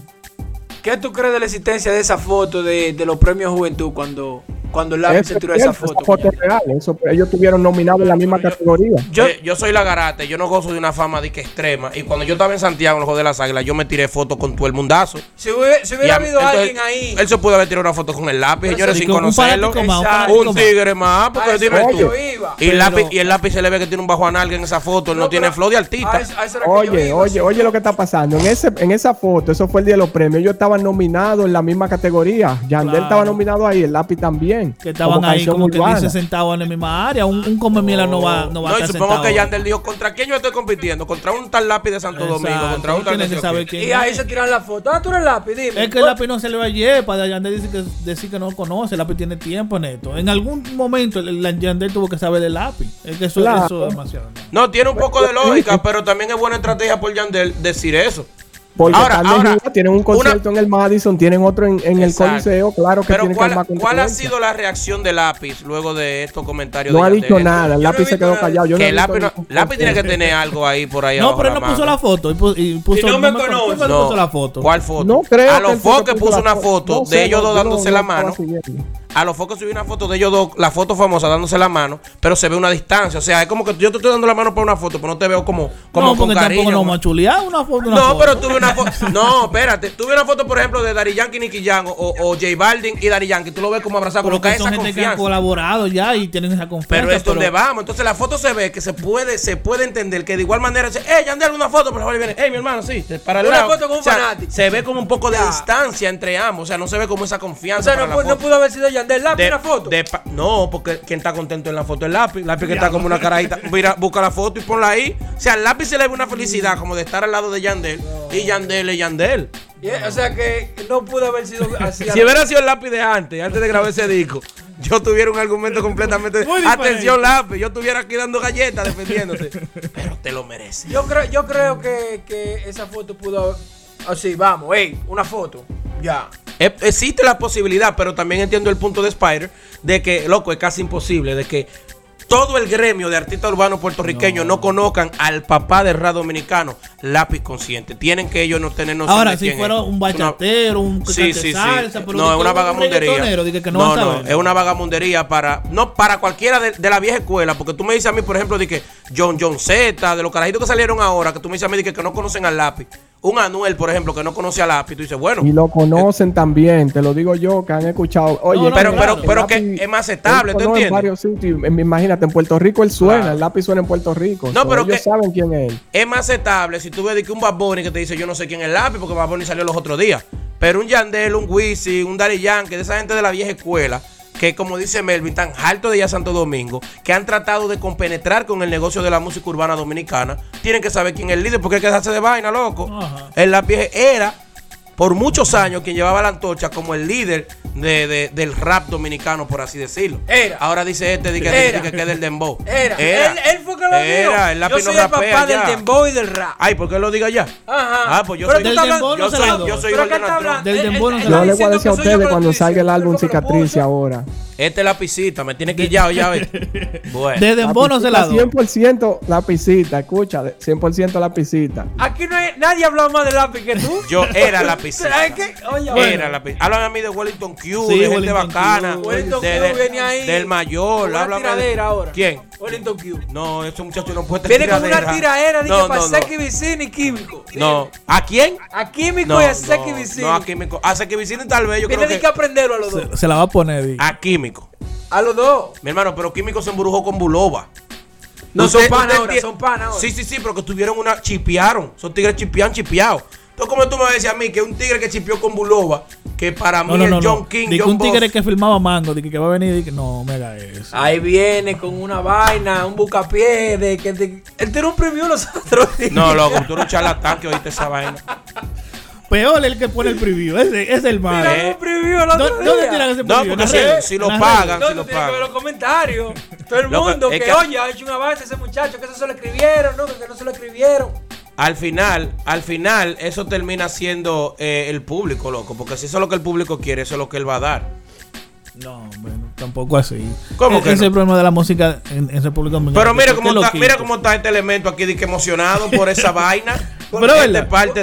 ¿Qué tú crees de la existencia de esa foto de, los premios Juventud cuando, cuando el lápiz se tiró esa foto? es real. Eso, ellos estuvieron nominados en la misma categoría. Yo, yo soy la garate, yo no gozo de una fama de que extrema. Y cuando yo estaba en Santiago, en el Juego de las Águilas, yo me tiré fotos con todo el mundazo. Si hubiera, si hubiera habido entonces, alguien ahí. Él se pudo haber tirado una foto con el lápiz, Pero señores, sin un conocerlo. más, un tigre más, porque dime tú. que yo iba. Y el, lápiz, y el lápiz se le ve que tiene un bajo analga en esa foto. Él no, tiene flow de a artista. eso- a eso Oye, iba, oye, sí. oye lo que está pasando. En ese, en esa foto, eso fue el día de los premios. Ellos estaban nominados en la misma categoría. Yandel Claro. estaba nominado ahí, el lápiz también. Que estaban como ahí como que dice sentados en la misma área. Un, un come miela no va, no va No, a y estar supongo sentado. que Yandel dijo, ¿contra quién yo estoy compitiendo? ¿Contra un tal lápiz de Santo Domingo? ¿Contra un tal saber quién Y ahí se tiran la foto. Ah, tú eres el lápiz, dime. Es que el lápiz no se le va ayer para Yandel dice que, decir que no lo conoce. El lápiz tiene tiempo en esto. En algún momento el, el Yandel tuvo que saber del lápiz. Es que eso, Claro. eso es demasiado. No, tiene un poco de lógica, pero también es buena estrategia por Yandel decir eso. Porque Ahora, tienen un concierto en el Madison, tienen otro en, en el. Coliseo, claro que Pero tienen ¿cuál, ha sido la reacción de Lápiz luego de estos comentarios No de ha Yandel? dicho nada, el no lápiz se quedó nada. callado. Yo no que lápiz, no- lápiz tiene que tener algo ahí por ahí No, abajo pero él no puso la foto. Y puso, y puso- Y no me conoce. ¿Quién No. puso la foto? ¿Cuál foto? No creo a los foques puso una foto No de ellos no, dos dándose no- la no mano. A los foques subí una foto de ellos dos, la foto famosa dándose la mano, pero se ve una distancia. O sea, es como que yo te estoy dando la mano para una foto, pero no te veo como, como no, con porque cariño. tampoco nos como- vamos a chulear una foto. una No, foto. pero tuve una foto. No, espérate. Tuve una foto, por ejemplo, de Dari Yankee, Nicky Jam o, o J Balvin y Dari Yankee. Tú lo ves como abrazado, Pero como que hay que son esa gente que han confianza. colaborado ya y tienen esa confianza. Pero es donde vamos. Entonces la foto se ve que se puede, se puede entender que de igual manera dice, hey, Yandel, una foto, por favor, y viene, hey, mi hermano, sí, para el Una lado. foto con un O sea, fanático. Se ve como un poco de Ya. distancia entre ambos. O sea, no se ve como esa O confianza. sea, para no, la no pudo haber sido Yandel lápiz De- una foto. de no, porque quien está contento en la foto es el lápiz. Lápiz que está como una carajita. Mira, busca la foto y ponla ahí. O sea, al lápiz se le ve una felicidad como de estar al lado de Yandel. Y Yandel es Yandel. Y, eh, o sea que no pudo haber sido así. Si hubiera sido el lápiz de antes, antes de grabar ese disco, yo tuviera un argumento completamente. Muy. Atención, lápiz. Yo estuviera aquí dando galletas defendiéndote. Pero te lo mereces. Yo creo, yo creo que, que esa foto pudo haber. Así, vamos, ey, una foto. Ya. E- Existe la posibilidad, pero también entiendo el punto de Spider de que, loco, es casi imposible de que todo el gremio de artistas urbanos puertorriqueños no, conozcan al papá de rap dominicano, lápiz consciente. Tienen que ellos no tener noción Ahora, si fuera es. un bachatero, un Sí, sí, sí. salsa, pero no, es una un vagamundería. que- no no, no, es una vagamundería para no para cualquiera de, de la vieja escuela, porque tú me dices a mí, por ejemplo, de que John John Z, de los carajitos que salieron ahora, que tú me dices a mí de que, que no conocen al lápiz. Un Anuel, por ejemplo, que no conoce al lápiz, tú dices, bueno, Y lo conocen también, te lo digo yo, que han escuchado. Oye, No, no, pero, pero, pero que es más aceptable, ¿tú entiendes? En varios sitios. Imagínate, en Puerto Rico él suena, Claro. el lápiz suena en Puerto Rico. No, so, pero ellos que- saben quién es él. Es más aceptable si tú ves que un Bad Bunny que te dice yo no sé quién es el lápiz porque Bad Bunny salió los otros días. Pero un Yandel, un Wisin, un Daddy Yankee, de esa gente de la vieja escuela, que como dice Melvin, tan alto de allá a Santo Domingo, que han tratado de compenetrar con el negocio de la música urbana dominicana, tienen que saber quién es el líder porque hay que dejarse de vaina, loco. Ajá. El lápiz era por muchos años quien llevaba la antorcha como el líder de, de- del rap dominicano, por así decirlo. Era. Ahora dice este de que, Era. de que, que es del dembow. Era. Él, él fue que lo dijo. Era, el lápiz Yo no soy el rapea papá ya. del dembow y del rap. Ay, ¿por qué lo diga ya? Ajá. Ah, pues yo Pero soy Del dembow no yo se soy, yo soy Pero igual que de está natrón. hablando- Del dembow no se Yo le voy a decir a yo ustedes cuando salga el álbum yo Cicatriz ahora. Este es lapicita, me tiene que ya, ya ves. Bueno. De Dembow no se la doy. 100% lapicita, escucha, de- 100% lapicita. Aquí no hay, nadie ha hablado más de lápiz que tú. Yo era lapicita. ¿Sabes qué? Oye, Era lápiz. Háblame a mí de Wellington Q, Sí, de gente Wellington bacana. Q. Wellington de- Q de- viene ahí. Del mayor. Háblame de- ahora. ¿Quién? Wellington Q. No, ese muchacho no puede Viene con una tiradera. dije, No, para no, no. Seki Vicini y Químico. No. ¿A quién? A Químico No, y a Seki no, Vicini. no, a Químico. A Seki Vicini tal vez yo Viene creo que... que aprenderlo a los dos. Se, se la va a poner. di. A Químico. A los dos. Mi hermano, pero Químico se embrujó con Bulova. No, son panas ahora, son panas ahora. Sí, sí, sí, pero que tuvieron una. Chipearon. Son tigres chipean, chipeados. Entonces, como tú me decís a mí que un tigre que chipeó con Bulova, que para mí No, no, el no. John no. King, John un tigre Boss- que filmaba mango, di que, que va a venir y que no me haga eso. Ahí viene con una vaina, un bucapié de que de- él tiene un preview los otros días. No, loco, tú eres un charlatán que oíste esa vaina. Peor el que pone el preview. Ese es el malo. Tiraron un preview el otro ¿Dó- ¿Dónde tiran ese No, preview? porque ¿En si, lo pagan, No, si tú lo tienes que ver pagan. los comentarios. Todo el mundo que, que- oye, ha hecho un avance ese muchacho, que eso se lo escribieron, no, que no se lo escribieron. Al final, al final, eso termina siendo eh, el público, loco. Porque si eso es lo que el público quiere, eso es lo que él va a dar. No, bueno, tampoco así. ¿Cómo E- que Ese es el problema de la música en, en República Dominicana. Pero mira ¿Por cómo está, mira cómo está este elemento aquí de que emocionado por esa vaina. Pero, Este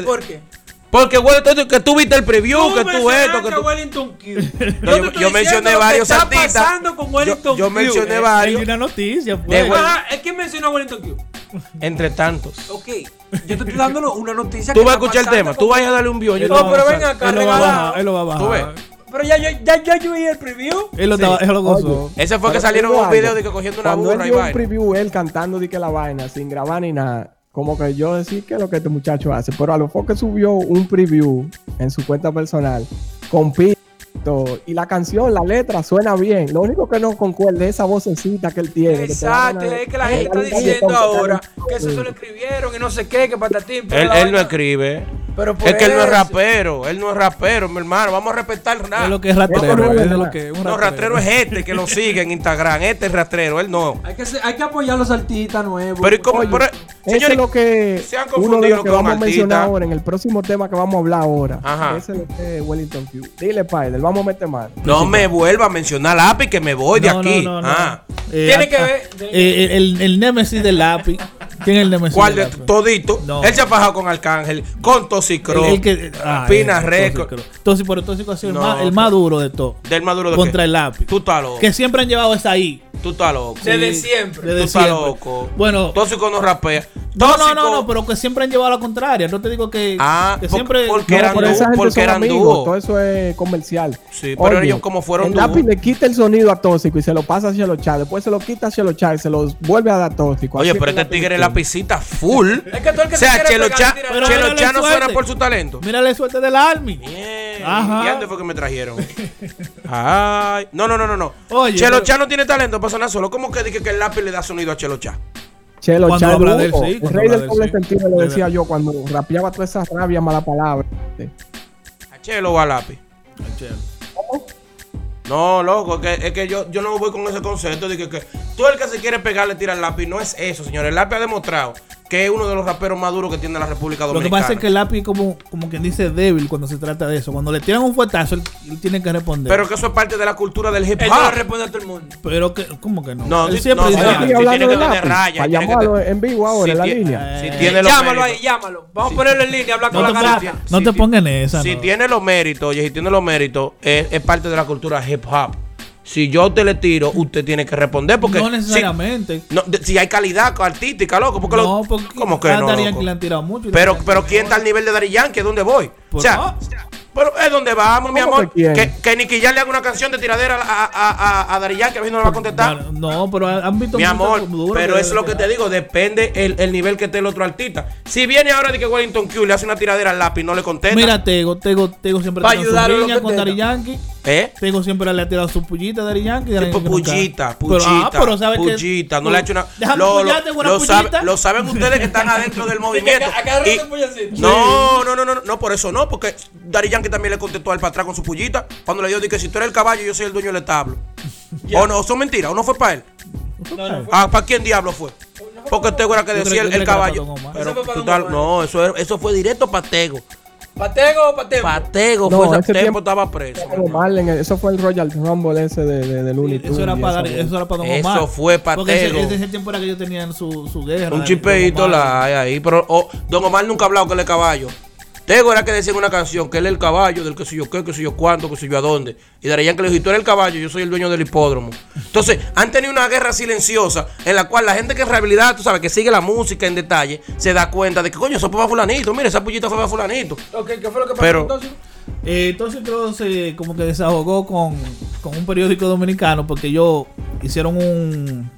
de- ¿Por qué? Porque güey, tú- que tú viste el preview, que tú esto, que tú. Wellington Q. No, Yo, yo- mencioné varios está artistas. pasando con Wellington Yo- yo Q. mencioné Eh, varios. Hay una noticia, De pues. Well- Ajá, es que mencionó a Wellington Q. Entre tantos. Ok, yo te estoy dando una noticia Tú vas a escuchar el tema. Tú vas a darle un Yo te No, pero ven acá, Él lo va a bajar. Él lo va a Tú ves. bajar. Pero ya, ya, ya, ya yo vi el preview. Él lo, estaba- él lo gozó. Ese fue que salieron un video de que cogiendo una Cuando él burra y vaina. preview, él cantando de que la vaina, sin grabar ni nada. Como que yo decía que es lo que este muchacho hace. Pero a lo mejor que subió un preview en su cuenta personal con y la canción, la letra suena bien. Lo único que no concuerda es esa vocecita que él tiene. Exacto, es que la gente está diciendo ahora que eso se lo escribieron y no sé qué, que patatín. Él, él no escribe. Pero Es que él no es eso. rapero. Él no es rapero, mi hermano. Vamos a respetar el rap. Es lo que es rastrero. Es lo que es un No, rastrero es este que lo sigue en Instagram. Este es rastrero, él no. Hay que, hay que apoyar a los artistas nuevos. Pero ¿y cómo? Oye, Pero, señores, es lo que se han uno confundido de los que con vamos a mencionar artistas. ahora en el próximo tema que vamos a hablar ahora. Ajá. Ese es lo que es Wellington Q. Dile, Spider, vamos a meter mano. no me vuelva a mencionar lápiz que me voy de No, aquí. no, no, no. Ah. Eh, Tiene a- que ver- eh, el, el némesis del lápiz. ¿Quién es el némesis ¿Cuál de todito? No. Él se ha fajado con Arcángel, con Toxicro, El, el que. ah, Pina ese, Record. Tóxico, pero tóxico ha sido No, el, más, el más duro de todo. del Maduro de Contra qué? el lápiz. Tú estás loco. Que siempre han llevado esa ahí. Tú estás loco. Desde Sí, siempre. Desde Tú estás siempre. loco. Bueno, Tóxico no rapea. no, no, no, no, pero que siempre han llevado la contraria. No te digo que, Ah, que por- siempre. porque No, eran dúo, gente porque eran amigos, dúo. todo eso es comercial. Sí, pero ellos como fueron El dúo. lápiz le quita el sonido a Tóxico y se lo pasa hacia los chats. Después se lo quita hacia los chats y se los vuelve a dar Tóxico. Oye, Así pero es este tigre es la lapicita full. Es que tú el que o sea, Chelo Cha, Chelo mírale Cha no suerte. suena por su talento. Mírale suerte del Army. Bien. Ajá. ¿Y a dónde fue que me trajeron? Ay. No, no, no, no, no. Oye, Chelo pero- Cha no tiene talento para sonar solo. ¿Cómo que dije que el lápiz le da sonido a Chelo Cha? Chelo Cuando habla sí, El cuando rey del doble sí. sentido decía yo cuando rapeaba toda esa rabia, mala palabra. ¿A Chelo o a lápiz? No, loco, es que, es que yo, yo no voy con ese concepto de que, que todo el que se quiere pegar le tira el lápiz. No es eso, señor. El lápiz ha demostrado que es uno de los raperos más duros que tiene la República Lo que Dominicana. pasa es que el lápiz como, como quien dice débil cuando se trata de eso. Cuando le tiran un fuetazo, él, él tiene que responder. Pero que eso es parte de la cultura del hip Él no hop. responde a todo el mundo. Pero que, ¿cómo que no? No, él siempre no, dice, sí, Ahora "Ah, sigue sí, hablando tiene de que tener raya, Para llamarlo en vivo ahora Sí, en la tiene- línea. Si Eh, tiene los llámalo méritos. ahí, llámalo. Vamos a ponerlo en línea, hablar con no la si no te en esa. Si no. tiene los méritos, oye, si tiene los méritos, es, es parte de la cultura hip hop. Si yo usted le tiro, usted tiene que responder porque no si- necesariamente. no, de- si hay calidad artística, loco, porque no, lo, porque ¿cómo que no? Loco? Le han tirado mucho. Pero, pero ¿quién no. está al nivel de Daddy Yankee? ¿A dónde voy? Pues o sea, no. Pero es donde vamos, mi ¿Cómo amor. que? Que, que Nicky Jam le haga una canción de tiradera a, a, a, a Daddy Yankee, a si no le va a contestar. No, pero han visto Mi amor, duras pero que- eso es lo que te digo, depende el, el nivel que esté el otro artista. Si viene ahora de que Wellington Q le hace una tiradera al lápiz, no le contesta. Mira, Tego, Tego, Tego siempre Pa' ha tirado ayudarlo su lo riña que con Yankee. ¿Eh? Tego siempre le ha tirado su pullita a Tipo Yankee nunca- pullita, Pero, ah, pullita, pero pullita, no le ha hecho una. Déjame lo, lo, lo sabe- pullita. lo saben ustedes que están adentro del movimiento. a Y- así. no, no, no, no, no, por eso no, porque Daddy Yankee también le contestó al para atrás con su pullita. Cuando le dijo de que si tú eres el caballo, yo soy el dueño del establo. O no, son mentiras, o no fue para él. Ah, ¿para quién diablo fue? Porque Tego era que decía creo- el, caballo. para Don Omar. Pero Eso fue para tú Don tal- Omar. no, eso, era- eso fue directo para Tego. ¿Patego o patego? Para Tego No, fue ese tiempo tiempo- estaba preso. Eso fue el Royal Rumble ese de, de, de Looney Eso era para, eso era para Don Eso Omar. fue pa' Porque ese, Tego. ese, ese tiempo era que ellos tenían su, su guerra. Un chipeito la hay ahí, pero oh, Don Omar nunca ha hablado que él es caballo. Tego era que decía en una canción que él es el caballo, del que sé yo qué, que sé yo cuánto, que sé yo a dónde. Y Darían que le dijo, "Y tú eres el caballo, yo soy el dueño del hipódromo. Entonces, han tenido una guerra silenciosa en la cual la gente que en realidad, tú sabes, que sigue la música en detalle, se da cuenta de que, coño, eso fue para fulanito, mire, esa pullita fue para fulanito. Ok, ¿qué fue lo que pasó Pero- entonces? Eh, entonces creo se como que desahogó con, con un periódico dominicano porque ellos hicieron un,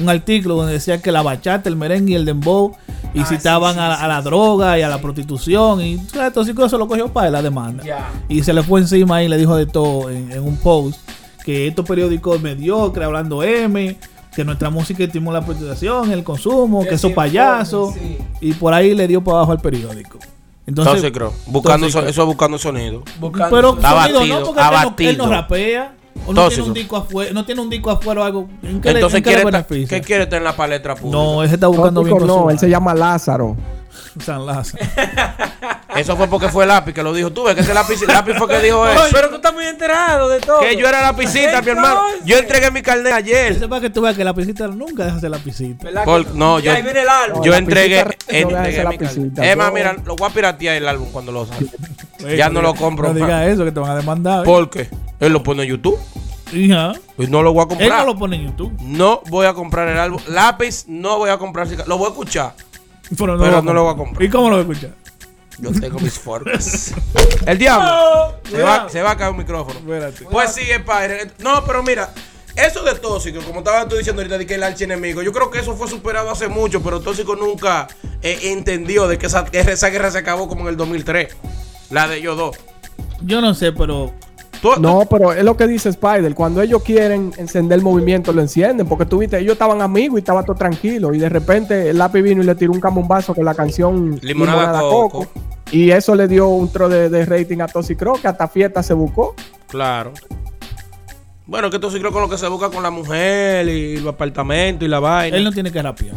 un artículo donde decía que la bachata, el merengue y el dembow y Ah, citaban sí, sí, a, sí, a la droga y a la prostitución y o sea, entonces se lo cogió para la demanda y se le fue encima y le dijo de todo en, en un post que estos periódicos mediocres hablando M que nuestra música estimula la prostitución, el consumo, que, esos payasos y por ahí le dio para abajo al periódico. Entonces, creo, buscando eso, eso buscando sonido. Buscando pero sonido abatido, no, porque él no, él abatido. no rapea. O no tiene un disco afuera, no tiene un disco afuera o algo. ¿En qué, le- Entonces, en qué le ¿quiere estar- beneficia? ¿qué quiere en la palestra pública? No, ese está buscando bien no, él se llama Lázaro. San Lázaro. Eso fue porque fue lápiz que lo dijo. Tú ves que ese lápiz, el lápiz fue que dijo eso. Pero tú estás muy enterado de todo. Que yo era lapicita, mi hermano. Yo entregué mi carnet ayer. Ese para que tú veas que la piscita nunca deja ser la pisita. ¿Verdad Por- no, yo- ahí viene el álbum. No, Yo la entregué, entregué mi carnet. lapicita. Es más, Yo- mira, lo voy a piratear el álbum cuando lo saque. Ya no lo compro No digas eso, que te van a demandar. ¿eh? Porque él lo pone en YouTube. Hija, Y no lo voy a Él comprar. no lo pone en YouTube. No voy a comprar el álbum. Lápiz, no voy a comprar. Lo voy a escuchar. Pero Pero lo no lo voy a comprar. ¿Y cómo lo voy a escuchar? Yo tengo mis formas. el diablo. Se va, Cuidado. se va a caer un micrófono. Espérate. Pues sí, padre. No, pero mira, eso de tóxico, como estaba tú diciendo ahorita de que el archienemigo, yo creo que eso fue superado hace mucho, pero tóxico nunca eh, entendió de que esa, guerra- esa guerra se acabó como en el 2003. La de ellos dos. Yo no sé, pero Tú- tú- No, pero es lo que dice Spider. Cuando ellos quieren encender el movimiento, lo encienden. Porque tú viste, ellos estaban amigos y estaba todo tranquilo. Y de repente el lápiz vino y le tiró un camumbazo con la canción Limonada Coco. Y eso le dio un tro de, de rating a Toxicro, que hasta fiesta se buscó. Claro. Bueno, que tóxico con lo que se busca con la mujer y los apartamentos y la vaina. él no tiene que rapear.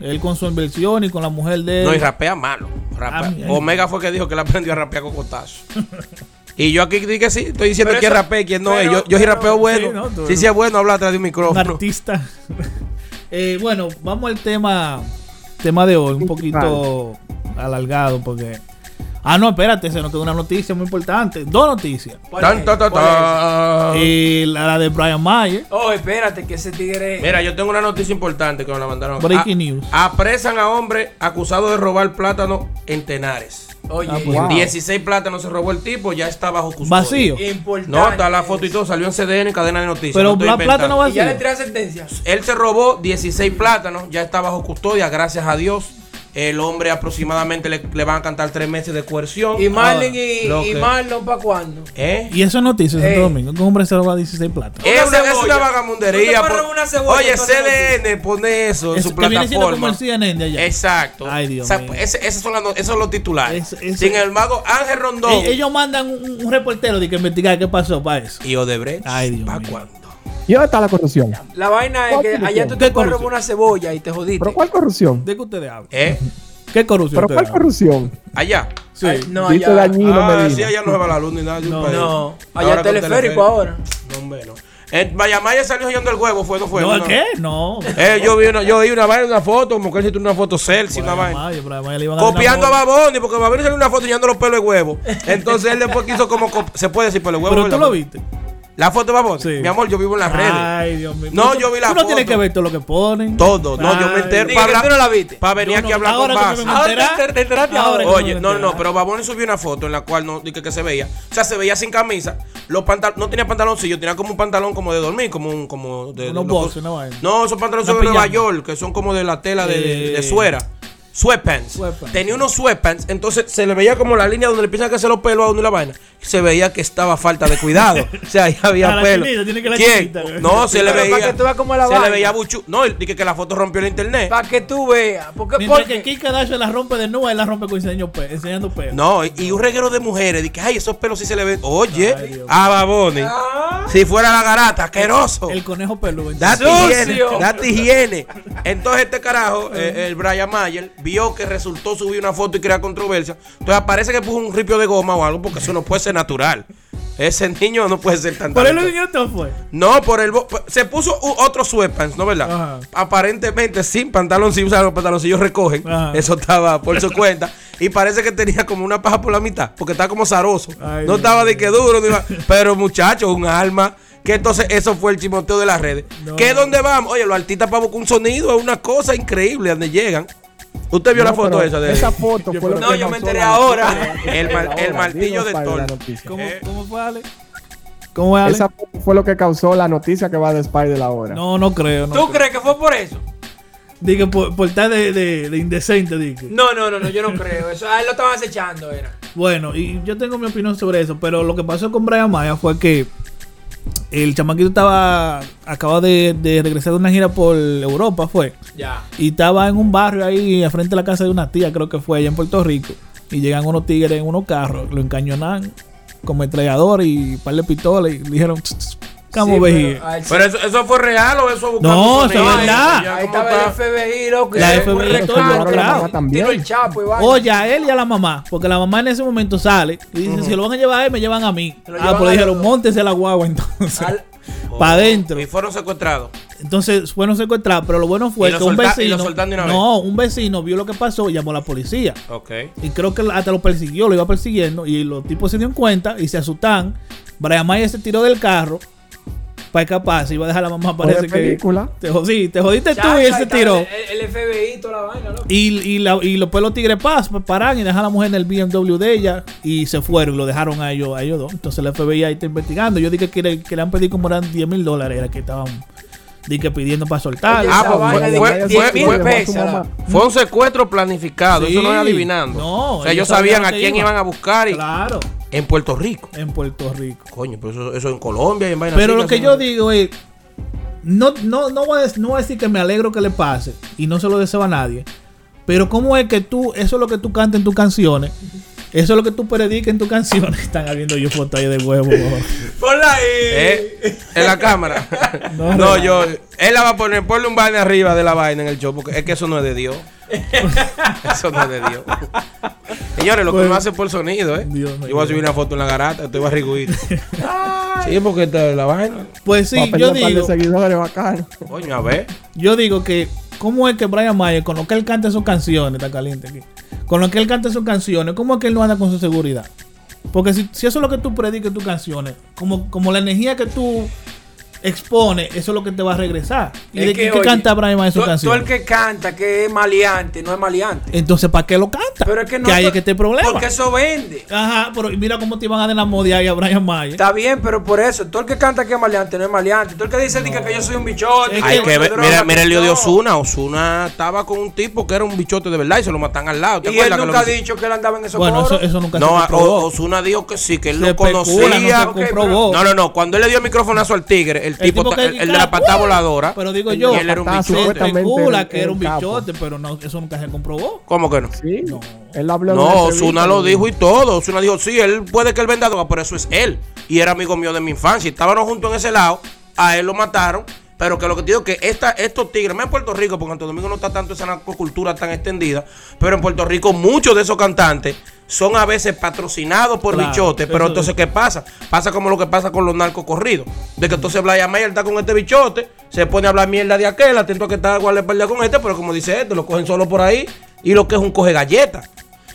Él con su inversión y con la mujer de él. No, y rapea malo. rapea. Ah. Omega fue que dijo que le aprendió a rapear con cotazo. y yo aquí dije que sí, estoy diciendo Pero quién rapea y quién no es. Yo, yo sí rapeo bueno. sí, no, tú- si sí es bueno, habla atrás de un un micrófono. artista. Eh, bueno, vamos al tema tema de hoy, un poquito alargado porque Ah, no, espérate, se nos quedó una noticia muy importante. Dos noticias. ¿Cuál Tan, ta, ta. Eh, la, la de Brian Mayer. Oh, espérate, que ese tigre. Mira, yo tengo una noticia importante que me la mandaron. Breaking A- news. Apresan a hombre acusado de robar plátano en Tenares. Oye, Ah, pues, Wow. 16 plátanos se robó el tipo, ya está bajo custodia. Vacío. importante. No, está la foto y todo, salió en CDN, cadena de noticias. Pero no plátano Y ya le vacío. tiran sentencia. Él se robó 16 plátanos, ya está bajo custodia, gracias a Dios. El hombre aproximadamente le, le van a cantar tres meses de coerción. Y Marlon y, Lo y que- Marlon, ¿para cuándo? ¿Eh? Y eso es noticia en Santo Ey. Domingo. Que un hombre se roba 16 plata. Es Una una, es cebolla. una vagamundería. Tú te por- pones una cebolla, Oye, entonces CDN pone eso en Es su que viene siendo como plataforma. el CNN de allá. Exacto. Ay, Dios O sea, mío. ese- esos, son las no- esos son los titulares. Ese- ese- Sin embargo, Ángel Rondón E- Ellos mandan un, un reportero de que investigar qué pasó para eso. y Odebrecht. Ay, Dios ¿pa' mío. cuándo? ¿Y dónde está la corrupción? La vaina es ¿Cuál que corrupción? allá tú ¿Qué te puedes robar una cebolla y te jodiste. ¿Pero cuál corrupción? ¿De qué ustedes hablan? ¿Eh? ¿Qué corrupción? ¿Pero cuál corrupción? Allá. Sí. Ay, no, Dice allá. Dañino ah, sí, allá no se va la luz ni nada. de un No. país. No, allá Ahora teleférico ahora. No, hombre, no. En Mayamaya salió yendo el huevo, fue, no fue. ¿No, no. ¿Qué? No. Eh, yo vi una, yo vi una vaina, una foto, como que él hizo una foto selfie, una vaina. Copiando a. Baboni, porque Baboni salió una foto enseñando los pelos de huevo. Entonces él después quiso como. Se puede decir pelo de huevo. Pero tú lo viste. La foto de Baboni. Sí. Mi amor, yo vivo en las redes. Ay, Dios mío. No, yo vi la Tú no tienes foto. que ver todo lo que ponen. Todo. No, yo me Ay, entero. Que tú no la viste. Para venir Yo aquí no, a hablar con que me Ahora te- te enteraste ahora que Oye, no, no, no, pero Baboni subió una foto en la cual no, dije que se veía. O sea, se veía sin camisa. Los pantal no tenía pantaloncillo, tenía como un pantalón como de dormir, como un, como de. Unos boxers, una vaina. No, esos pantalones son de Nueva. York, que son como de la tela de, de- de suera. Sweatpants. Sweatpants. Tenía unos sweatpants, entonces se le veía como la línea donde le empiezan a crecer los pelos a uno y la vaina. Se veía que estaba falta de cuidado. o sea, ahí había A pelo. chinita, tiene que la ¿Quién? chinita. No, se le veía. para que tú veas cómo es la se le veía buchu. No, dije que la foto rompió el internet. Para que tú veas. Porque, Mientras porque que Kim Kardashian la rompe de nuevo, él la rompe con enseñando pe- enseñando pelo. No, y- un reguero de mujeres. Dije, ay, esos pelos sí se le ven. Oye, Ay, a Baboni. Ah. Si fuera la garata, asqueroso. El conejo peludo. Date higiene, date higiene. Entonces este carajo, eh, el Brian Mayer, vio que resultó subir una foto y crear controversia. Entonces parece que puso un ripio de goma o algo porque eso no puede ser natural. Ese niño no puede ser tan Por él lo que fue. No, por el... Se puso otro sweatpants, ¿no verdad? Ajá. Aparentemente sin pantaloncillos, o sea, los pantaloncillos recogen. Ajá. Eso estaba por su cuenta. Y parece que tenía como una paja por la mitad, porque estaba como zaroso. Ay, no estaba de que duro, ni pero muchacho, un alma. Que entonces eso fue el chimoteo de las redes. No. ¿Qué dónde vamos? Oye, los artistas para buscar un sonido es una cosa increíble donde llegan. ¿Usted vio No, la foto esa de Esa foto fue lo No, que yo me causó enteré la ahora. El mal- el Ahora, martillo de Thor. ¿Cómo, Eh. ¿Cómo fue, Ale? ¿Cómo es, Ale? Esa foto fue lo que causó la noticia que va de Spider ahora. No, no creo. No ¿Tú creo. crees que fue por eso? Dije, por, por estar de, de, de indecente, dije. No, no, no, no, yo no creo. Eso a él lo estaban acechando, era. Bueno, y yo tengo mi opinión sobre eso, pero lo que pasó con Brian Maya fue que el chamaquito estaba, acaba de, de regresar de una gira por Europa, fue, Ya. y estaba en un barrio ahí, al frente de la casa de una tía, creo que fue allá en Puerto Rico, y llegan unos tigres en unos carros, lo encañonan con metrallador y un par de pistolas, y le dijeron, ¿cómo Sí, ves? pero eso, eso fue real o eso buscando No, eso es verdad. ya Ahí estaba el. FBI, loco. La FBI, también. tiró el chapo y. Oye, a él y a la mamá, porque la mamá en ese momento sale y dice, si lo van a llevar a él, me llevan a mí. Ah, pues dijeron, montense la guagua entonces. Al- Para adentro. Y fueron secuestrados. Entonces fueron secuestrados, pero lo bueno fue Y lo que un solta- y lo vecino. No, un vecino vio lo que pasó y llamó a la policía. Ok. Y creo que hasta lo persiguió, lo iba persiguiendo. Y los tipos se dieron cuenta y se asustan. Brian Mayer se tiró del carro para escapar. Se iba a dejar a la mamá, parece que. película. Te, sí, te jodiste tú y él se tiró. El, el FBI y toda la vaina, loco. Y, y, la, y los pueblos tigres pas, paran y dejan a la mujer en el BMW de ella y se fueron y lo dejaron a ellos, a ellos dos. Entonces el FBI ahí está investigando. Yo dije que le, que le han pedido como eran 10 mil dólares, era que estaban dije, pidiendo para soltar. Ah, pues fue- fue- 10 fue- mil fue- un secuestro planificado, Sí. eso no es adivinando. No, o sea, ellos ellos sabían sabían a que quién iban. iban a buscar y- Claro, en Puerto Rico. en Puerto Rico. Coño, pero eso, eso en Colombia y en vaina Pero lo que yo digo es, no, no, no, voy a, no voy a decir que me alegro que le pase y no se lo deseo a nadie. Pero cómo es que tú, eso es lo que tú cantas en tus canciones, eso es lo que tú predicas en tus canciones. Están habiendo yo fotos ahí de huevo. Ponla ahí. ¿Eh? En la cámara. No, no, no. yo. Él la va a poner, ponle un vaina arriba de la vaina en el show, porque es que eso no es de Dios. eso no es de Dios. Señores, lo que uno hace por sonido, ¿eh? Dios yo voy a subir una foto en la garata, estoy barriguito. sí, porque esta es la vaina. Pues sí, yo digo. Coño, a ver. yo digo que, ¿cómo es que Brian Mayer, con lo que él canta sus canciones, está caliente aquí, con lo que él canta sus canciones, ¿cómo es que él no anda con su seguridad? Porque si, si eso es lo que tú predicas tus canciones, como, como la energía que tú expone, eso es lo que te va a regresar. ¿Y Es de que, qué, canta Brian Mayer su tú- tú canción? el que canta que es maleante, no es maleante. Entonces, ¿para qué lo canta? Pero es que no. hay to- que este problema. Porque eso vende. Ajá, pero mira cómo te iban a denamodear ahí a Brian Mayer. Está bien, pero por eso, todo el que canta que es maleante no es maleante. Todo el que dice que yo soy un bichote. Es que Hay que ver, droga, mira, mira el lío de no. Osuna. Osuna estaba con un tipo que era un bichote de verdad y se lo matan al lado. ¿Te Y él acuerdas que nunca ha dicho que él andaba en esos bueno, eso, eso nunca No, se comprobó. Osuna dijo que sí, que él Se lo conocía. no se Ok, comprobó. No, no, no. Cuando él le dio el microfonazo al tigre, el tipo, tipo ta- que el, el de la patada ¡uh! voladora. Pero digo yo, él era un se bichote. especula que era un bichote, pero no, eso nunca se comprobó. ¿Cómo que no? Sí. Él habló No, Osuna lo dijo y todo. Osuna dijo, sí, él puede que él venda droga, pero eso es él. Y era amigo mío de mi infancia. Estábamos juntos en ese lado. A él lo mataron. Pero que lo que te digo que esta, estos tigres, más en Puerto Rico, porque en Santo Domingo no está tanto esa narcocultura tan extendida, pero en Puerto Rico muchos de esos cantantes son a veces patrocinados por Claro, bichotes. Pero entonces, ¿qué pasa? Pasa como lo que pasa con los narcos corridos. De que entonces Brian Mayer está con este bichote, se pone a hablar mierda de aquel, atento a que está guardaespaldas con este, pero como dice este, lo cogen solo por ahí y lo que es un coge galleta.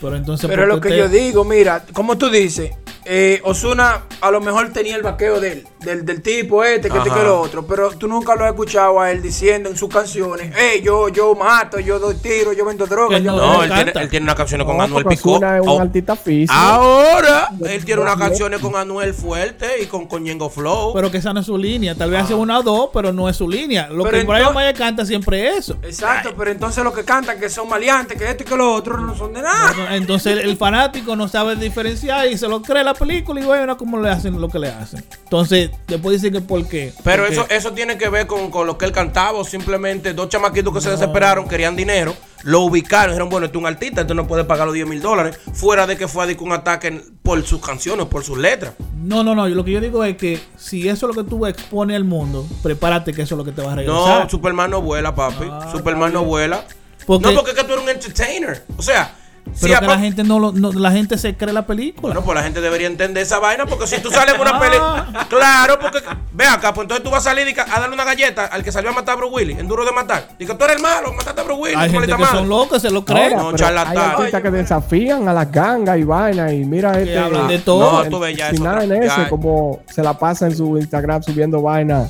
Pero entonces. Pero ¿por lo que yo digo, mira, como tú dices, eh, Osuna a lo mejor tenía el vaqueo del, del, del tipo este, que este que lo otro, pero tú nunca lo has escuchado a él diciendo en sus canciones, hey, yo, yo mato, yo doy tiro, yo vendo droga. Yo no, hago No, él él tiene, él tiene unas canciones con No, Anuel Picó. Ozuna es un Oh, artista físico. Ahora, él tiene unas canciones con Anuel Fuerte y con Coñengo Flow. Pero que esa no es su línea. Tal vez hace una o dos, pero no es su línea. Lo Pero que Brian Mayer canta siempre es eso. Exacto, pero entonces los que cantan que son maleantes, que esto y que lo otro no son de nada. Entonces el fanático no sabe diferenciar y se lo cree la película y bueno, como le hacen lo que le hacen. Entonces, después dicen que por qué. Pero Porque- eso, eso tiene que ver con, con lo que él cantaba o simplemente dos chamaquitos que se desesperaron, querían dinero, lo ubicaron, dijeron, bueno, este es un artista, este no puede pagar los 10 mil dólares, fuera de que fue a un ataque por sus canciones, por sus letras. No, no, no. Lo que yo digo es que si eso es lo que tú expones al mundo, prepárate que eso es lo que te va a regresar. No, Superman no vuela, papi. Ah, Superman no vuela. Porque- no, porque es que tú eres un entertainer. O sea, pero a que la gente no, lo- no- la gente se cree la película. Bueno, pues la gente debería entender esa vaina, porque si tú sales en una Ah. pelea. Claro, porque. Ve acá, pues entonces tú vas a salir y a darle una galleta al que salió a matar a Bruce Willis, en duro de matar. Dice tú eres el malo, mataste a Bruce Willis, Hay gente que son locos, se lo Ahora, creen. No, charlatán. Hay artistas que desafían a las gangas y vainas y mira este. hablan de todo. No, tú ves, ya sin eso nada en ya- como se la pasa en su Instagram subiendo vainas,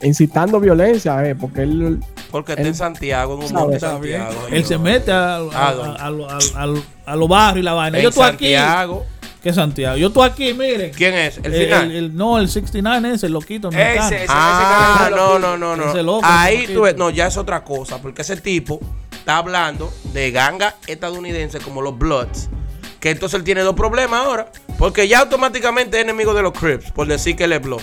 incitando violencia, eh, porque él Porque está en Santiago, en un Sabe, monte Santiago. Él se mete a, a, los barrios y la vaina. En Yo estoy aquí. Santiago. ¿Qué Santiago? Yo estoy aquí, miren. ¿Quién es? ¿El final? el- el- no, el 69 ese, el loquito. Ese, ese. Ah, ese no, no, no, no. Ese loco, Ahí ese tú ves, no, ya es otra cosa, porque ese tipo está hablando de ganga estadounidense como los Bloods. Que entonces él tiene dos problemas ahora, porque ya automáticamente es enemigo de los Crips, por decir que él es Blood.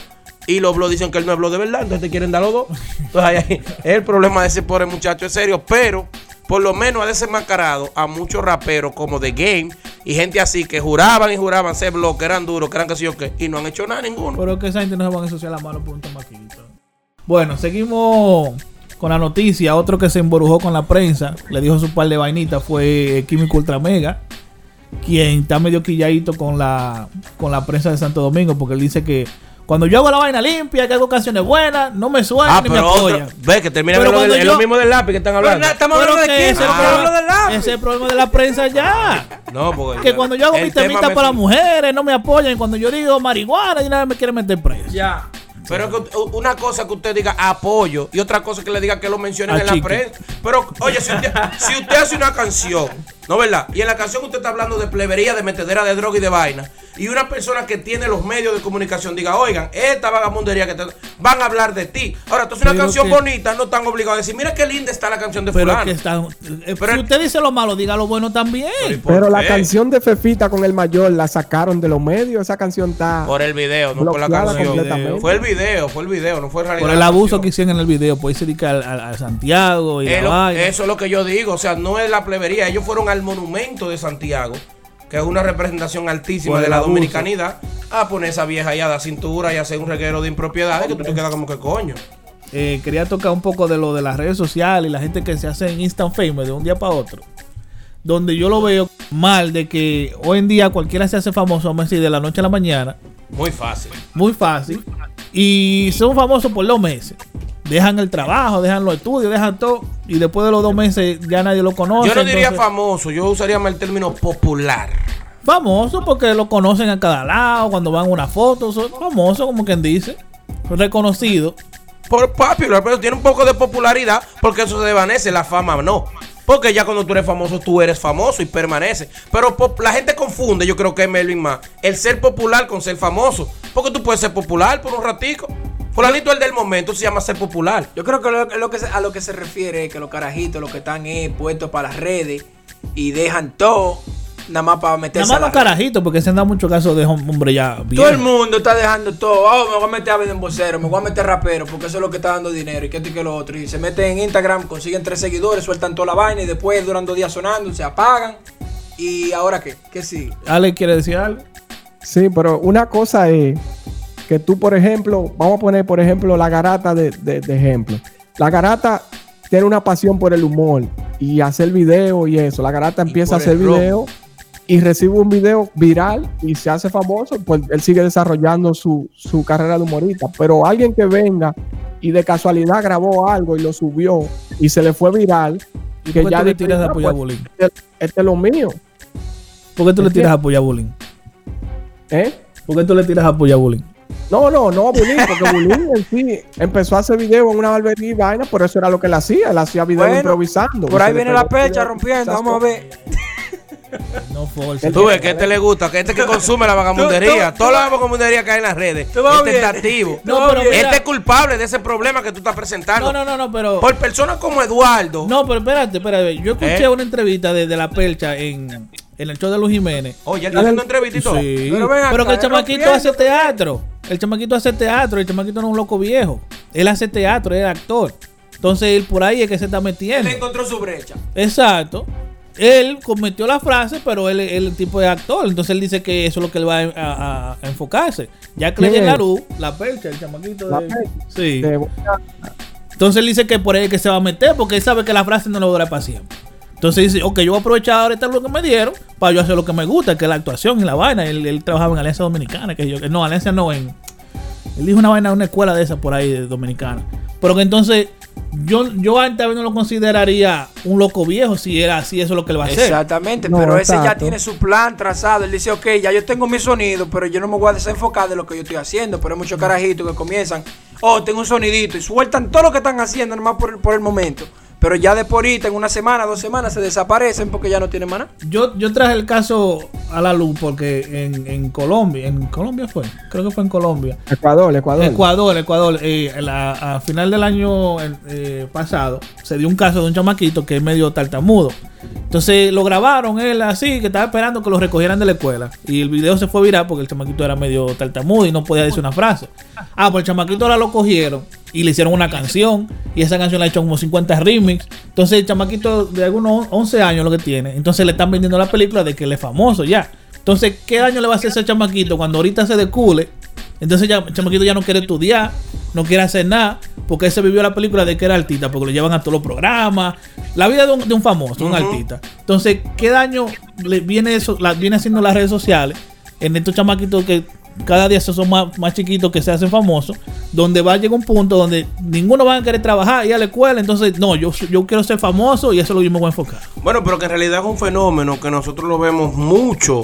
Y los Bloods dicen que él no es Blood de verdad, entonces te quieren dar los dos. Entonces ahí, el problema de ese pobre muchacho es serio, pero por lo menos ha desenmascarado a muchos raperos como The Game y gente así que juraban y juraban ser Blood, que eran duros, que eran que sé yo qué, y no han hecho nada ninguno. Pero que esa gente no se van a ensuciar la mano por un tomaquito. Bueno, seguimos con la noticia. Otro que se emborujó con la prensa, le dijo su par de vainitas, fue Químico Ultra Mega, quien está medio quilladito con la, con la prensa de Santo Domingo, porque él dice que cuando yo hago la vaina limpia, que hago canciones buenas, no me suenan Ah, ni me pero apoyan. otro, ve que termina Pero del- cuando en lo yo- mismo del lápiz que están hablando. estamos Pero hablando de que quién, ese, es el hablando del problema, lápiz. ese es el problema de la prensa ya. No, porque Que cuando yo hago el mi tema temita me- para mujeres, no me apoyan. Cuando yo digo marihuana, y nada me quieren meter preso. Ya. Pero es que una cosa que usted diga apoyo y otra cosa que le diga que lo mencionen en la prensa. Pero, oye, si usted, si usted hace una canción, ¿no verdad? Y en la canción usted está hablando de plebería, de metedera de droga y de vaina. Y una persona que tiene los medios de comunicación diga, oigan, esta vagabundería que te van a hablar de ti. Ahora, entonces una Pero canción que- bonita no están obligados a decir, mira qué linda está la canción de Pero fulano. que están. eh, Pero- si usted dice lo malo, diga lo bueno también. ¿y por Pero la canción de Fefita con el mayor la sacaron de los medios. Esa canción está. Por el video, no por la canción. completamente. Fue el video, fue el video, no fue en realidad Por el abuso que hicieron en el video, pues se dedica al- al Santiago y eso es lo que yo digo, o sea, no es la plebería, ellos fueron al monumento de Santiago, que es una representación altísima Por de la abuso. dominicanidad, a poner esa vieja allá a la cintura y hacer un reguero de impropiedades que tú te quedas como que coño. Eh, quería tocar un poco de lo de las redes sociales y la gente que se hace en instant famous de un día para otro. Donde yo lo veo mal de que hoy en día cualquiera se hace famoso, vamos a decir, de la noche a la mañana. Muy fácil. Muy fácil. Y son famosos por dos meses. Dejan el trabajo, dejan los estudios, dejan todo. Y después de los dos meses ya nadie lo conoce. Yo no diría entonces- famoso, yo usaría más el término popular. Famoso porque lo conocen a cada lado, cuando van a una foto, son famosos como quien dice. reconocido. Por popular, pero tiene un poco de popularidad porque eso se desvanece, la fama no. Porque ya cuando tú eres famoso, tú eres famoso y permanece. Pero la gente confunde, yo creo que es Melvin más, el ser popular con ser famoso. Porque tú puedes ser popular por un ratico. Fulanito el del momento se llama ser popular. Yo creo que, lo, lo que se- a lo que se refiere es que los carajitos, los que están eh, puestos para las redes y dejan todo, nada más para meterse Nada más los carajitos, porque se han dado mucho caso de hom- hombre ya Todo viejo. el mundo está dejando todo. Oh, me voy a meter a ver en vocero, me voy a meter rapero, porque eso es lo que está dando dinero. Y que esto y que lo otro. Y se meten en Instagram, consiguen tres seguidores, sueltan toda la vaina y después duran dos días sonando, se apagan. ¿Y ahora qué? ¿Qué sigue? Ale quiere decir algo. Sí, pero una cosa es que tú, por ejemplo, vamos a poner, por ejemplo, la garata de, de- de ejemplo. La garata tiene una pasión por el humor y hacer video y eso. La garata empieza a hacer video y recibe un video viral y se hace famoso, pues él sigue desarrollando su, su carrera de humorista. Pero alguien que venga y de casualidad grabó algo y lo subió y se le fue viral, ¿Y que ya tú le tiras ah, apoyar pues, bullying? este, este es lo mío. ¿Por qué tú le tiras a apoyar bullying? ¿Eh? ¿Por qué tú le tiras a apoyar bullying? No, no, no, Bulín, porque Bulín en sí empezó a hacer video en una barbería y vaina, por eso era lo que él hacía, él hacía video Bueno, improvisando. Por ahí viene la pecha rompiendo, vamos a ver. No force. Tú ves que a este le gusta, que este que consume la vagamundería. tú- Toda la vagamundería cae en las redes. tú vas Este bien. está activo. No, pero Este es culpable de ese problema que tú estás presentando. No, no, no, no, pero. Por personas como Eduardo. No, pero espérate, espérate. Yo escuché ¿Eh? una entrevista de, de la percha en, en el show de Luis Jiménez. Oye, él está haciendo todo. Sí, Pero ven acá, pero que el chamaquito hace teatro. El chamaquito hace teatro. El chamaquito no es un loco viejo. Él hace teatro, él es actor. Entonces él por ahí es que se está Él metiendo. encontró su brecha. Exacto. Él cometió la frase, pero él es el tipo de actor. Entonces él dice que eso es lo que él va a, a- a enfocarse. Ya que le ¿Quién den la luz, la percha, el chamaquito. La de- percha. Sí. De- Entonces él dice que por ahí es que se va a meter porque él sabe que la frase no lo dura para siempre. Entonces dice, ok, yo voy a aprovechar ahorita lo que me dieron para yo hacer lo que me gusta, que es la actuación y la vaina. Él, él trabajaba en Alianza Dominicana, que yo, que no, Alianza no, en... Él dijo una vaina, una escuela de esa por ahí, de dominicana. Pero que entonces, yo, yo antes no lo consideraría un loco viejo si era así, eso es lo que él va a hacer. Exactamente, No, pero ese ya tiene su plan trazado. Él dice, ok, ya yo tengo mi sonido, pero yo no me voy a desenfocar de lo que yo estoy haciendo. Pero hay muchos carajitos que comienzan, oh, tengo un sonidito y sueltan todo lo que están haciendo, nomás por, el- por el momento. Pero ya de por ahorita, en una semana, dos semanas, se desaparecen porque ya no tienen maná. Yo, yo traje el caso a la luz porque en, en Colombia, en Colombia fue, creo que fue en Colombia, Ecuador, Ecuador. Ecuador, Ecuador. eh, la- a final del año eh, pasado se dio un caso de un chamaquito que es medio tartamudo. Entonces lo grabaron él así, que estaba esperando que lo recogieran de la escuela. Y el video se fue viral porque el chamaquito era medio tartamudo y no podía decir una frase. Ah, pues el chamaquito ahora lo cogieron y le hicieron una canción. Y esa canción la ha hecho como 50 remix. Entonces el chamaquito de algunos 11 años lo que tiene. Entonces le están vendiendo la película de que él es famoso ya. Entonces, ¿qué daño le va a hacer ese chamaquito cuando ahorita se decule? Entonces ya el chamaquito ya no quiere estudiar, no quiere hacer nada, porque él se vivió la película de que era artista, porque lo llevan a todos los programas. La vida de un, de un famoso, un artista. Entonces, ¿qué daño le viene eso, la, viene haciendo las redes sociales en estos chamaquitos que cada día se son más, más chiquitos que se hacen famosos, donde va a llegar un punto donde ninguno va a querer trabajar y a la escuela, entonces no, yo, yo quiero ser famoso y eso es lo que yo me voy a enfocar. Bueno, pero que en realidad es un fenómeno que nosotros lo vemos mucho.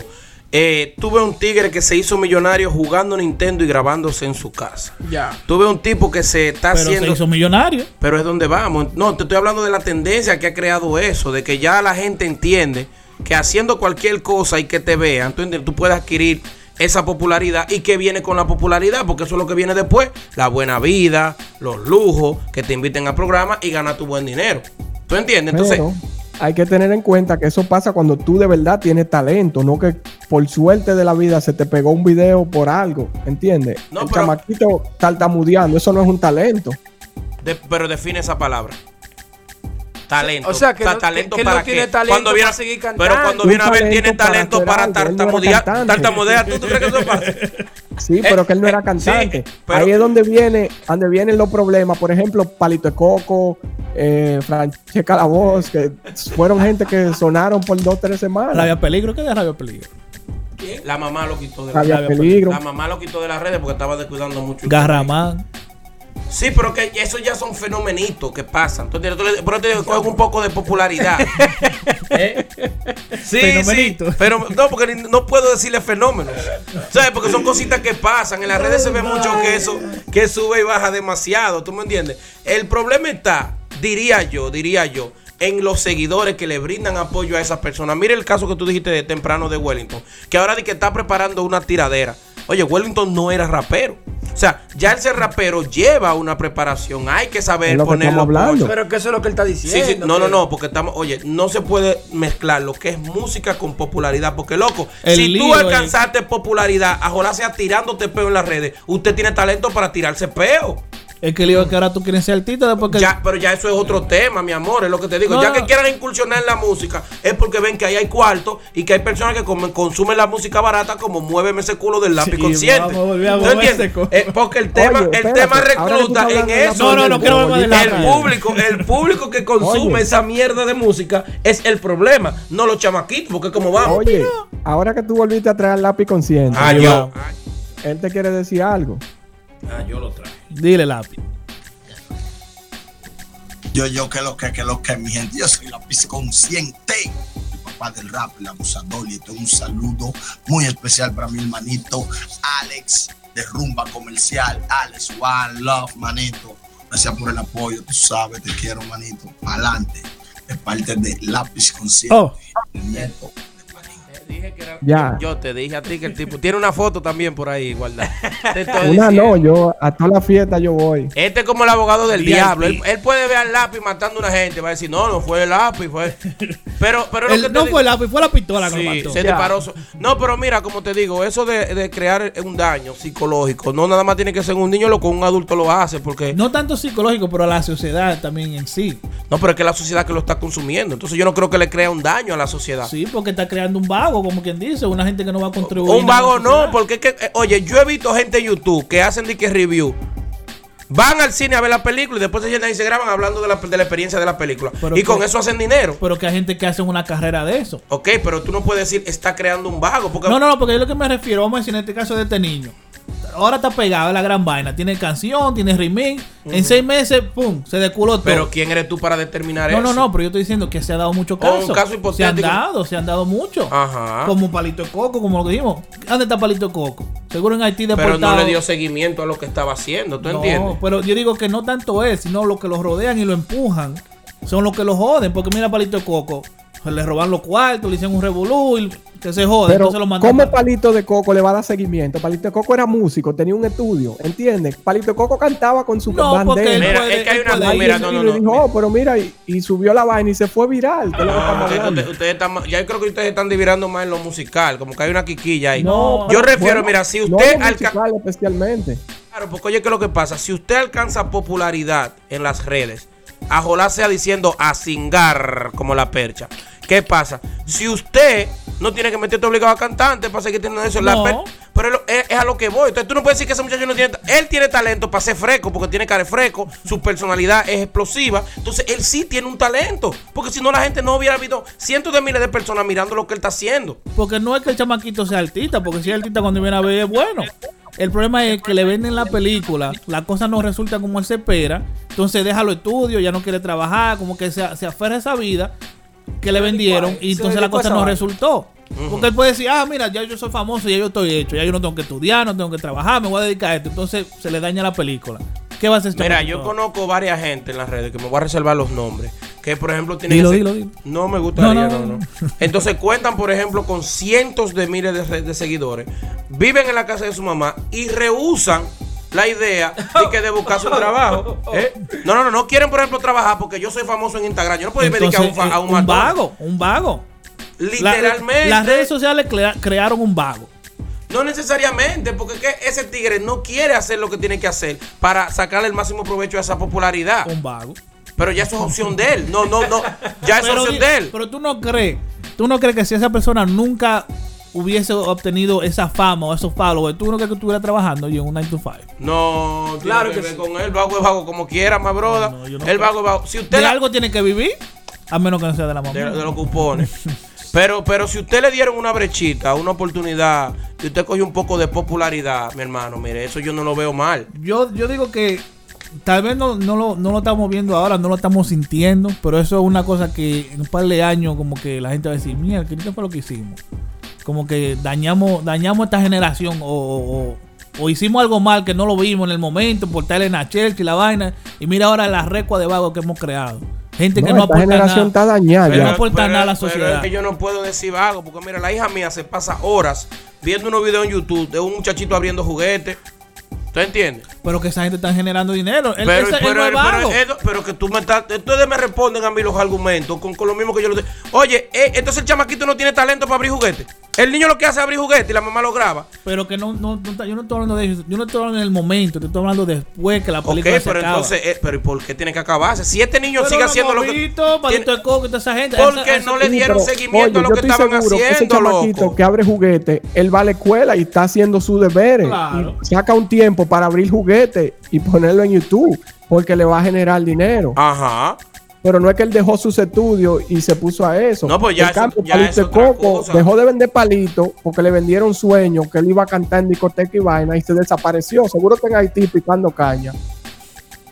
Eh, tuve un tigre que se hizo millonario jugando Nintendo y grabándose en su casa. Ya. Tuve un tipo que se está Pero haciendo... se hizo millonario. Pero es donde vamos. No, te estoy hablando de la tendencia que ha creado eso, de que ya la gente entiende que haciendo cualquier cosa y que te vean, tú, tú puedes adquirir esa popularidad y que viene con la popularidad, porque eso es lo que viene después, la buena vida, los lujos, que te inviten a programas y ganar tu buen dinero. ¿Tú entiendes? Entonces, Pero hay que tener en cuenta que eso pasa cuando tú de verdad tienes talento, no que por suerte de la vida se te pegó un video por algo, ¿entiendes? No, El pero- chamaquito tartamudeando, eso no es un talento. de- pero define esa palabra. Talento. O sea, que no- talento que- que para no tiene qué? talento Cuando para viene- seguir cantando. Pero cuando viene a ver, tiene para talento para tartamudear. Tartamudear, ¿tú, tú crees que eso pasa? Sí, pero que él no era cantante. sí, pero- Ahí es donde viene, donde vienen los problemas. Por ejemplo, Palito de Coco, eh, Francesca La Voz, que fueron gente que sonaron por dos, tres semanas. Rabia Peligro, ¿qué de Rabia Peligro? La mamá lo quitó de la peligro. La mamá lo quitó de las redes porque estaba descuidando mucho. Garramán. Sí, pero que eso ya son fenomenitos que pasan. Entonces, pero te digo, un poco de popularidad. ¿Eh? Sí, sí, Fenomenito. pero no, porque no puedo decirle fenómenos. ¿Sabes? Porque son cositas que pasan. En las redes se ve mucho que eso, que sube y baja demasiado. ¿Tú me entiendes? El problema está, diría yo, diría yo, en los seguidores que le brindan apoyo a esas personas. Mire el caso que tú dijiste de temprano de Wellington, que ahora di que está preparando una tiradera. Oye, Wellington no era rapero. O sea, ya el ser rapero lleva una preparación. Hay que saber lo que ponerlo hablando. Pero que eso es lo que él está Sí, diciendo. sí, no, no, que- no, porque estamos, oye, no se puede mezclar lo que es música con popularidad, porque loco, El si tú alcanzaste popularidad, a sea tirándote peo en las redes, usted tiene talento para tirarse peo. Es que le digo que ahora tú quieres ser artista después que. Ya, pero ya eso es otro tema, mi amor, es lo que te digo. No, ya no. que quieran incursionar en la música, es porque ven que ahí hay cuarto y que hay personas que consumen la música barata como muéveme ese culo del lápiz Sí, consciente. vamos a volver a ¿Tú mover entiendes? Eh, porque el tema, Oye, el tema recluta en eso. No, no, no, quiero. El público, el público que consume Oye. esa mierda de música es el problema, no los chamaquitos, porque como vamos. Oye, ahora que tú volviste a traer el lápiz consciente, ah, ahí yo. él te quiere decir algo. Ah, yo lo traje. Dile lápiz. Yo, yo, que lo que, que lo que, mi gente, yo soy la consciente, papá del rap, el abusador, y tengo un saludo muy especial para mi hermanito Alex de Rumba Comercial, Alex One Love, manito. Gracias por el apoyo, tú sabes, te quiero, manito. Adelante, de parte de Lápiz Consciente, Oh. el nieto. Dije que era- Ya. Yo te dije a ti que el tipo tiene una foto también por ahí, guarda. Te estoy Una diciendo. no, yo a toda la fiesta yo voy. Este es como el abogado del diablo. Él, él puede ver al lápiz matando a una gente. Va a decir, no, no fue el lápiz, fue. Pero, pero lo que te no digo- fue el lápiz, fue la pistola que lo Sí, mató. se disparó. No, pero mira, como te digo, eso de, de crear un daño psicológico, no nada más tiene que ser un niño, lo que un adulto lo hace, porque no, No tanto psicológico, pero a la sociedad también en sí. pero es que es la sociedad que lo está consumiendo. Entonces yo no creo que le crea un daño a la sociedad. Sí, porque está creando un vago, como quien dice, una gente que no va a contribuir. Un vago no, porque es que, eh, oye, yo he visto gente en YouTube que hacen de que review. Van al cine a ver la película y después se sientan y se graban hablando de la, de la experiencia de la película. Pero y con eso hacen dinero. Pero que hay gente que hace una carrera de eso. Ok, pero tú no puedes decir está creando un vago. Porque No, no, no, porque yo lo que me refiero, vamos a decir en este caso de este niño. Ahora está pegado la gran vaina. Tiene canción, tiene remix. En seis meses, pum, se deculó todo. Pero ¿quién eres tú para determinar no, eso? no, no, pero yo estoy diciendo que se ha dado muchos O casos. un caso Se han dado, se han dado muchos. Ajá. Como Palito de Coco, como lo que dijimos. ¿Dónde está Palito de Coco? Seguro en Haití Pero deportado. no le dio seguimiento a lo que estaba haciendo, ¿tú No, entiendes? Pero yo digo que no tanto él, sino los que lo rodean y lo empujan. Son los que lo joden. Porque mira Palito de Coco. Le roban los cuartos, le hicieron un revolú y que se jode. Pero, entonces lo mandan ¿cómo pa- Palito de Coco le va a dar seguimiento? Palito de Coco era músico, tenía un estudio, ¿entiendes? Palito de Coco cantaba con su No, bandera. él Mira, puede- es que hay una puede- mira, no, y no, no. dijo, oh, pero mira, y, y subió la vaina y se fue viral. que es lo que Ah, estamos ustedes- hablando. ustedes- ustedes están más- ya creo que ustedes están divirando más en lo musical, como que hay una quiquilla ahí. No, yo pero, refiero, bueno, mira, si no usted lo alcanza. musical especialmente. Claro, porque oye, ¿qué es lo que pasa? Si usted alcanza popularidad en las redes, a sea diciendo a cingar como la percha. ¿Qué pasa? Si usted no tiene que meterte obligado a cantante para seguir teniendo eso, la No. per- pero es, a lo que voy. Entonces tú no puedes decir que ese muchacho no tiene. Él tiene talento para ser fresco, porque tiene cara de fresco, su personalidad es explosiva. Entonces él sí tiene un talento. Porque si no, la gente no hubiera habido cientos de miles de personas mirando lo que él está haciendo. Porque no es que el chamaquito sea artista, porque si es artista cuando viene a ver es bueno. El problema es que le venden la película, la cosa no resulta como él se espera, entonces deja los estudios, ya no quiere trabajar, como que se, se aferra a esa vida que le vendieron y entonces la cosa no resultó. Porque él puede decir, ah, mira, ya yo soy famoso, ya yo estoy hecho, ya yo no tengo que estudiar, no tengo que trabajar, me voy a dedicar a esto. Entonces se le daña la película. ¿Qué va a hacer este Mira, yo conozco varias gente en las redes que me voy a reservar los nombres. Que por ejemplo tienen. Dilo, ese- dilo, dilo. No me gustaría, No, no, no. Entonces cuentan, por ejemplo, con cientos de miles de, de seguidores. Viven en la casa de su mamá y rehusan la idea de que de buscarse un trabajo. ¿eh? No, no, no, no quieren, por ejemplo, trabajar porque yo soy famoso en Instagram. Yo no puedo irme dedicar a un, Entonces, a eh, un, un matón. vago, un vago. La- Literalmente. las redes sociales crea- crearon un vago. No necesariamente, porque es que ese tigre no quiere hacer lo que tiene que hacer para sacarle el máximo provecho a esa popularidad. Un vago. Pero ya eso es opción de él. No, no, no. Ya es opción de él. pero tú no crees, tú no crees que si esa persona nunca hubiese obtenido esa fama o esos followers, tú no crees que estuviera trabajando y en un 9 to 5. No, Claro que que ver con él, vago es vago como quiera, más broda. No, yo no el vago es vago. Si usted De la- algo tiene que vivir, a menos que no sea de la mamá. de, de los cupones. Pero, pero si usted le dieron una brechita, una oportunidad, y usted cogió un poco de popularidad, mi hermano, mire, eso yo no lo veo mal. Yo, yo digo que tal vez no, no, lo, no lo estamos viendo ahora, no lo estamos sintiendo, pero eso es una cosa que en un par de años como que la gente va a decir, mira, ¿qué fue lo que hicimos? Como que dañamos, dañamos esta generación o, o- o hicimos algo mal que no lo vimos en el momento por estar en la Chelsea y la vaina y mira ahora la recua de vago que hemos creado. Gente que No, no, esta aporta generación está nada. dañada. Pero no aporta nada a la pero sociedad. es que yo no puedo decir vago, porque mira, la hija mía se pasa horas viendo unos videos en YouTube de un muchachito abriendo juguetes. ¿Tú entiendes? Pero que esa gente está generando dinero. Él- Pero, ese- él pero, no es pero, eso- pero que tú me estás. Ustedes me responden a mí los argumentos con, con lo mismo que yo lo digo. Oye, eh, entonces el chamaquito no tiene talento para abrir juguetes. El niño lo que hace es abrir juguetes y la mamá lo graba. Pero que no, no, no yo no estoy hablando de eso. Yo no estoy hablando en el momento. Te estoy hablando después que la película se pero acaba. entonces, eh, pero ¿y por qué tiene que acabarse? Si este niño Pero sigue haciendo lo que. tiene- de Coco toda esa gente. Porque Esa- esa- no le dieron pero, seguimiento a lo oye, que estaban seguro que ese haciendo, chamaquito loco. que abre juguete, él va a la escuela y está haciendo sus deberes. Claro. Y saca un tiempo para abrir juguete y ponerlo en YouTube, porque le va a generar dinero. Ajá. Pero no es que él dejó sus estudios y se puso a eso. No, pues ya En eso- cambio, ya Palito es Coco cosa. dejó de vender palitos porque le vendieron sueños que él iba a cantar en discoteca y vaina y se desapareció. Seguro está en Haití picando caña.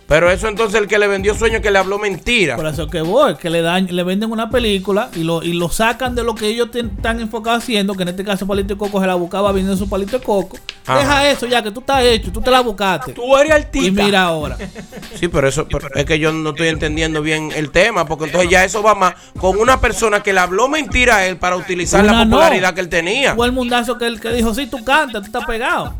Pero eso entonces el que le vendió sueño que le habló mentira. Por eso que voy, que le dan, le venden una película y lo, y lo sacan de lo que ellos están enfocados haciendo, que en este caso Palito de Coco se la buscaba vendiendo su palito de coco. Ajá. Deja eso ya, que tú estás hecho, tú te la buscaste. Tú eres artista. Y mira ahora. Sí, pero eso pero es que yo no estoy entendiendo bien el tema, porque entonces ya eso va más con una persona que le habló mentira a él para utilizar la no. popularidad que él tenía. Fue el mundazo que, él, que dijo, sí, tú cantas, tú estás pegado.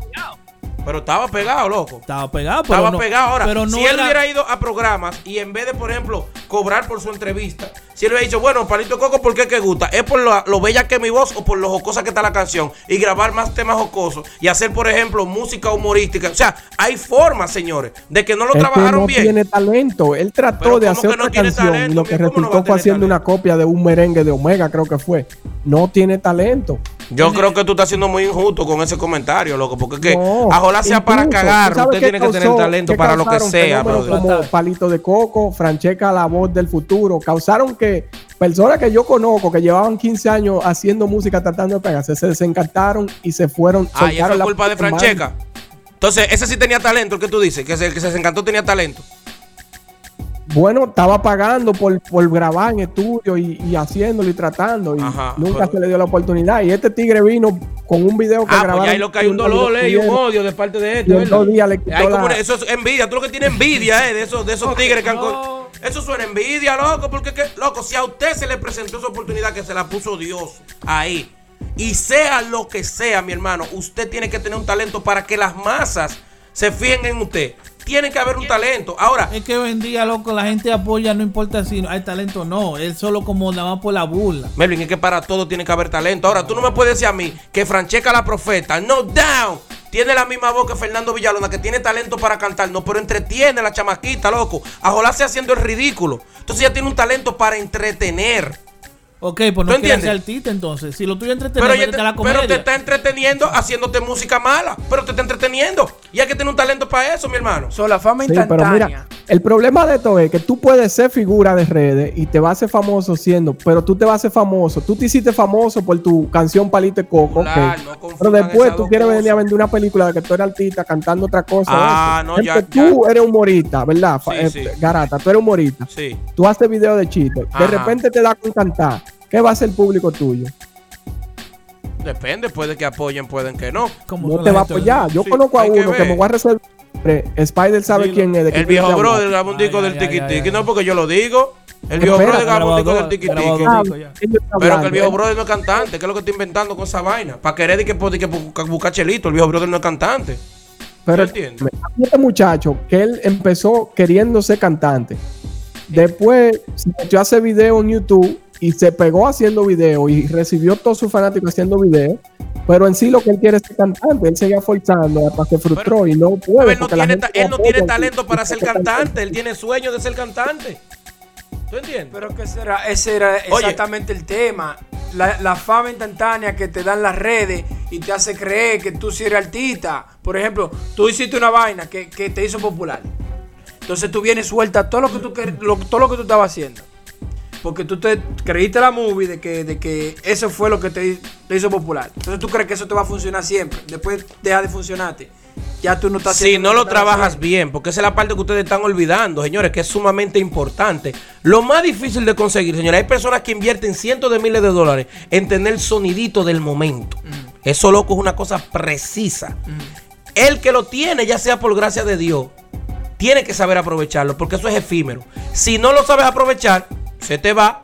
Pero estaba pegado, loco. Estaba pegado, pero Estaba no, pegado ahora. Pero no si él era- hubiera ido a programas y en vez de, por ejemplo, cobrar por su entrevista, si él hubiera dicho, bueno, Palito Coco, ¿por qué que gusta? ¿Es por lo, lo bella que es mi voz o por lo jocosa que está la canción? Y grabar más temas jocosos y hacer, por ejemplo, música humorística. O sea, hay formas, señores, de que no lo Es que trabajaron no bien. tiene talento. Él trató Pero de ¿cómo hacer que no otra tiene canción y talento, lo que no resultó fue haciendo una copia de un merengue de Omega, creo que fue. No tiene talento. Yo creo que tú estás siendo muy injusto con ese comentario, loco, porque es que Para cagar, ¿tú sabes usted tiene que tener talento para lo que sea. Como Palito de Coco, Francheca, la voz del futuro, causaron que personas que yo conozco que llevaban 15 años haciendo música tratando de pegarse, se desencantaron y se fueron. Ah, y la culpa de. Francheca. Entonces, ese sí tenía talento, el que tú dices, que, se- el que se encantó tenía talento. Bueno, estaba pagando por, por grabar en estudio y, y haciéndolo y tratando y Ajá, nunca pero- se le dio la oportunidad. Y este tigre vino con un video que Ah, pues grabaron. ya ahí lo que hay un dolor, eh, y un odio de parte de este, Y en ¿verdad? dos días le quitó Hay como la- una- eso es envidia, tú lo que tienes envidia, eh, de esos, de esos tigres que han... Eso suena envidia, loco, porque, que, loco, si a usted se le presentó esa oportunidad que se la puso Dios ahí, y sea lo que sea, mi hermano, usted tiene que tener un talento para que las masas se fijen en usted. Tiene que haber un talento. Ahora, Es que hoy en día, loco, la gente apoya, no importa si hay talento o no. Es solo como nada más por la burla. Melvin, es que para todo tiene que haber talento. Ahora, tú no me puedes decir a mí que Francesca la profeta, no down, tiene la misma voz que Fernando Villalona, que tiene talento para cantar, no, pero entretiene a la chamaquita, loco. Ajolase haciendo el ridículo. Entonces ella tiene un talento para entretener. Ok, pues ¿Tú no quieres ser artista entonces. Si lo tuyo es Pero, te, a la pero comedia. te está entreteniendo haciéndote música mala. Pero te está entreteniendo. Y hay que tener un talento para eso, mi hermano. So, la fama Sí, pero instantánea. mira, el problema de esto es que tú puedes ser figura de redes y te vas a hacer famoso siendo, pero tú te vas a hacer famoso. Tú te hiciste famoso por tu canción Palito de Coco, ok. Claro, no confundan pero después tú quieres venir a vender una película de que tú eres artista cantando otra cosa. Ah, no, ya- Tú eres humorista, ¿verdad? Sí, Eh, sí. Garata, tú eres humorista. Sí. Tú haces videos de chistes. De repente te da con cantar. ¿Qué va a hacer el público tuyo? Depende, puede que apoyen, pueden que no. Como No te va a apoyar. Yo Sí, conozco a que uno que, me voy a reservar. Spider sabe quién es. de El viejo un disco Ay, del tiki tiki. No, porque yo lo digo. El viejo graba un disco del tiki tiki. Ah, Digo ya. ¿quién está Pero que el viejo brother no es cantante. ¿Qué es lo que está inventando con esa vaina? Para querer de que, que buscar, chelito. El viejo brother no es cantante. Pero este muchacho que él empezó queriendo ser cantante. Después se metió a hacer video en YouTube y se pegó haciendo video y recibió todos sus fanáticos haciendo video. Pero en sí lo que él quiere es ser cantante. Él seguía forzando hasta que se frustró y no puede. Pero él no tiene, él no tiene talento y- para y ser cantante. Él tiene sueño de ser cantante. ¿Tú entiendes? Pero que será, ese era Oye. exactamente el tema. La, la fama instantánea que te dan las redes y te hace creer que tú sí eres artista. Por ejemplo, tú hiciste una vaina que, que te hizo popular. Entonces tú vienes suelta todo lo que tú todo lo que tú estabas haciendo. Porque tú te creíste la movie de que, de que eso fue lo que te, te hizo popular. Entonces tú crees que eso te va a funcionar siempre. Después deja de funcionarte. ya tú no estás Si no lo trabajas bien, porque esa es la parte que ustedes están olvidando, señores, que es sumamente importante. Lo más difícil de conseguir, señores, hay personas que invierten cientos de miles de dólares en tener sonidito del momento. Eso, loco, es una cosa precisa. El que lo tiene, ya sea por gracia de Dios, tiene que saber aprovecharlo, porque eso es efímero. Si no lo sabes aprovechar, se te va.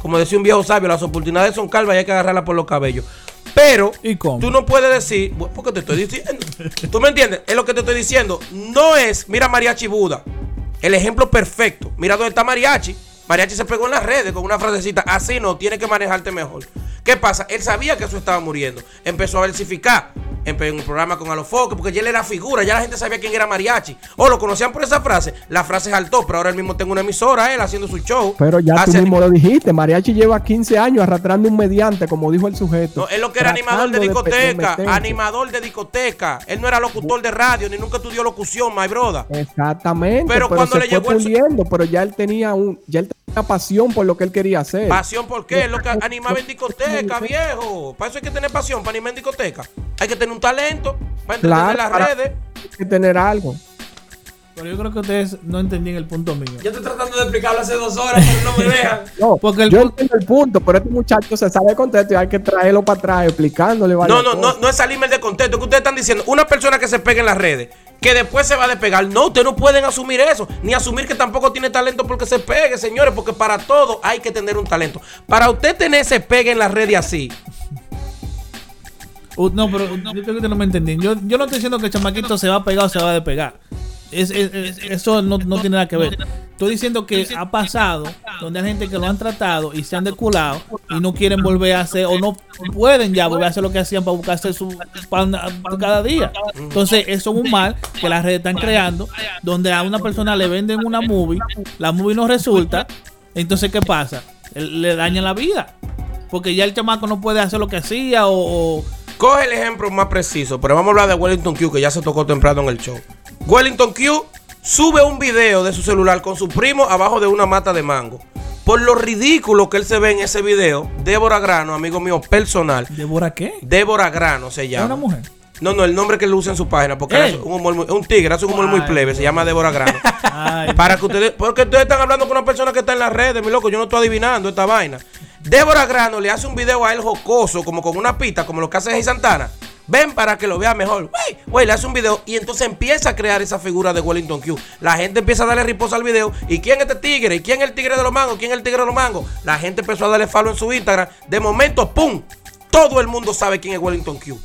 Como decía un viejo sabio, las oportunidades son calvas y hay que agarrarlas por los cabellos. Pero tú no puedes decir, "Bueno, porque te estoy diciendo. ¿Tú me entiendes? Es lo que te estoy diciendo. No es, mira Mariachi Buda, el ejemplo perfecto. Mira dónde está Mariachi. Mariachi se pegó en las redes con una frasecita. Así no, tiene que manejarte mejor. ¿Qué pasa? Él sabía que eso estaba muriendo. Empezó a versificar. Empezó en un programa con Alofoque, porque ya él era figura, ya la gente sabía quién era Mariachi. O lo conocían por esa frase. La frase saltó, pero ahora él mismo tengo una emisora, él haciendo su show. Pero ya tú mismo lo dijiste, Mariachi lleva 15 años arrastrando un mediante, como dijo el sujeto. No, él lo que era animador de discoteca, animador de discoteca. Él no era locutor de radio, ni nunca estudió locución, my brother. Exactamente, Pero pero, cuando se le fue llegó el su- puliendo, pero ya él tenía un, ya él tenía pasión por lo que él quería hacer. Pasión, ¿por qué? Es lo que animaba en discoteca, viejo. Para eso hay que tener pasión, para animar en discoteca. Hay que tener un talento, para Claro, las para- redes. Hay que tener algo. Pero yo creo que ustedes no entendían el punto mío. Yo estoy tratando de explicarlo hace dos horas, pero no me dejan. No, Porque el yo entiendo el punto, pero este muchacho se sabe el contexto y hay que traerlo para atrás explicándole No, no, no, cosas. no es salirme de contexto. Que ustedes están diciendo, una persona que se pegue en las redes, que después se va a despegar. No, ustedes no pueden asumir eso, ni asumir que tampoco tiene talento porque se pegue, señores, porque para todo hay que tener un talento. Para usted tener ese pegue en las redes así, Uh, no, pero yo creo que no me entendían. Yo, yo no estoy diciendo que el chamaquito se va a pegar o se va a despegar. Es, es- es- eso no, no tiene nada que ver. Estoy diciendo que ha pasado donde hay gente que lo han tratado y se han desculado y no quieren volver a hacer o no pueden ya volver a hacer lo que hacían para buscarse su pan cada día. Entonces, eso es un mal que las redes están creando donde a una persona le venden una movie, la movie no resulta. Entonces, ¿qué pasa? Le dañan la vida. Porque ya el chamaco no puede hacer lo que hacía o- o Coge el ejemplo más preciso, pero vamos a hablar de Wellington Q, que ya se tocó temprano en el show. Wellington Q sube un video de su celular con su primo abajo de una mata de mango. Por lo ridículo que él se ve en ese video, Débora Grano, amigo mío personal, ¿Débora qué? Débora Grano se ¿Es llama. una mujer? No, no, el nombre que él usa en su página, porque Él. hace un, humor muy- es un tigre, hace un humor muy plebe, se llama Débora Grano. Ay, Para que ustedes, porque ustedes están hablando con una persona que está en las redes, mi loco, yo no estoy adivinando esta vaina. Débora Grano le hace un video a él jocoso, como con una pista, como lo que hace Jay Santana. Ven para que lo vea mejor. Güey, güey, le hace un video y entonces empieza a crear esa figura de Wellington Q. La gente empieza a darle riposa al video. ¿Y quién es este tigre? ¿Y quién es el tigre de los mangos? ¿Quién es el tigre de los mangos? La gente empezó a darle follow en su Instagram. De momento, ¡pum! Todo el mundo sabe quién es Wellington Q.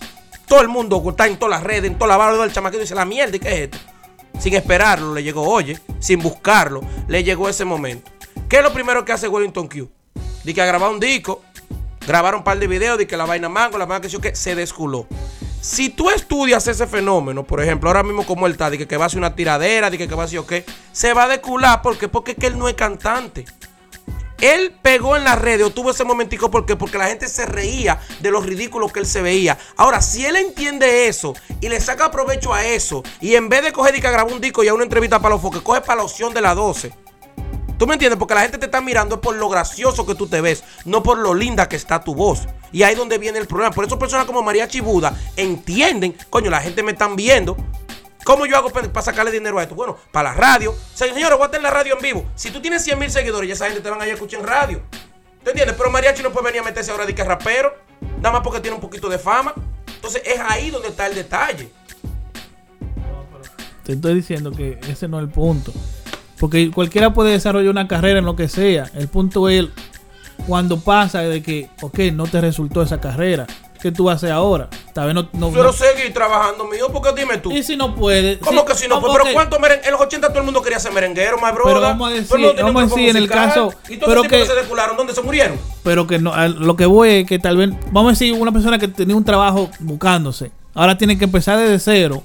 Todo el mundo está en todas las redes, en toda la barra del chamaquito y dice, la mierda, ¿y qué es esto? Sin esperarlo, le llegó, oye, sin buscarlo, le llegó ese momento. ¿Qué es lo primero que hace Wellington Q? Dice que a grabar un disco, grabaron un par de videos, de que la vaina mango, la vaina que, sí o qué, se desculó. Si tú estudias ese fenómeno, por ejemplo, ahora mismo como él está, de que, que va a hacer una tiradera, de que, que va a hacer qué, se va a descular. ¿Por qué? Porque que él no es cantante. Él pegó en las redes tuvo ese momentico ¿por qué? porque la gente se reía de lo ridículo que él se veía. Ahora, si él entiende eso y le saca provecho a eso, y en vez de coger y que grabar un disco y a una entrevista para los foques, coge para la opción de la 12. ¿Tú me entiendes? Porque la gente te está mirando por lo gracioso que tú te ves, no por lo linda que está tu voz. Y ahí es donde viene el problema. Por eso personas como María Chibuda entienden, coño, la gente me están viendo. ¿Cómo yo hago para sacarle dinero a esto? Bueno, para la radio. Señores, voy a estar en la radio en vivo. Si tú tienes 100 mil seguidores, ya esa gente te van a ir a escuchar en radio. ¿Tú entiendes? Pero Mariachi no puede venir a meterse ahora de que es rapero. Nada más porque tiene un poquito de fama. Entonces es ahí donde está el detalle. te estoy diciendo que ese no es el punto. Porque cualquiera puede desarrollar una carrera en lo que sea. El punto es cuando pasa de que, ok, no te resultó esa carrera. ¿Qué tú haces ahora? Tal vez no. no- Quiero no- seguir trabajando, mío, porque dime tú. y si no puede. ¿Cómo sí, que si no? Pues, pero ok. ¿cuántos merengueros? En los 80 todo el mundo quería ser merenguero, my brother. Pero vamos a decir- vamos a decir en el caso- Y todos pero los que- que se descularon, ¿dónde se murieron? Pero que no, lo que voy es que tal vez, vamos a decir, una persona que tenía un trabajo buscándose, ahora tiene que empezar desde cero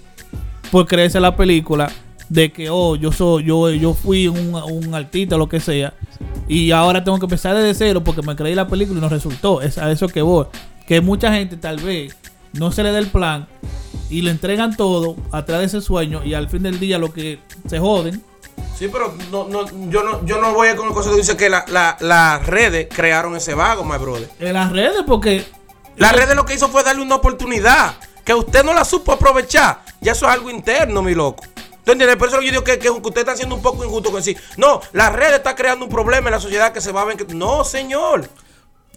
por creerse la película de que, oh, yo soy, yo, yo fui un, un artista o lo que sea, y ahora tengo que empezar desde cero porque me creí la película y no resultó. Es a eso que voy. Que mucha gente tal vez no se le dé el plan y le entregan todo atrás de ese sueño y al fin del día lo que se joden Sí, pero no, no, yo, no, yo no voy con el cosa que dice que la- la- las redes crearon ese vago, my brother. en las redes porque Las redes lo que hizo fue darle una oportunidad que usted no la supo aprovechar. Ya eso es algo interno, mi loco. ¿Tú entiendes? Por eso yo digo que, que usted está siendo un poco injusto con decir, no, la red está creando un problema en la sociedad que se va a ver. que-". No, señor.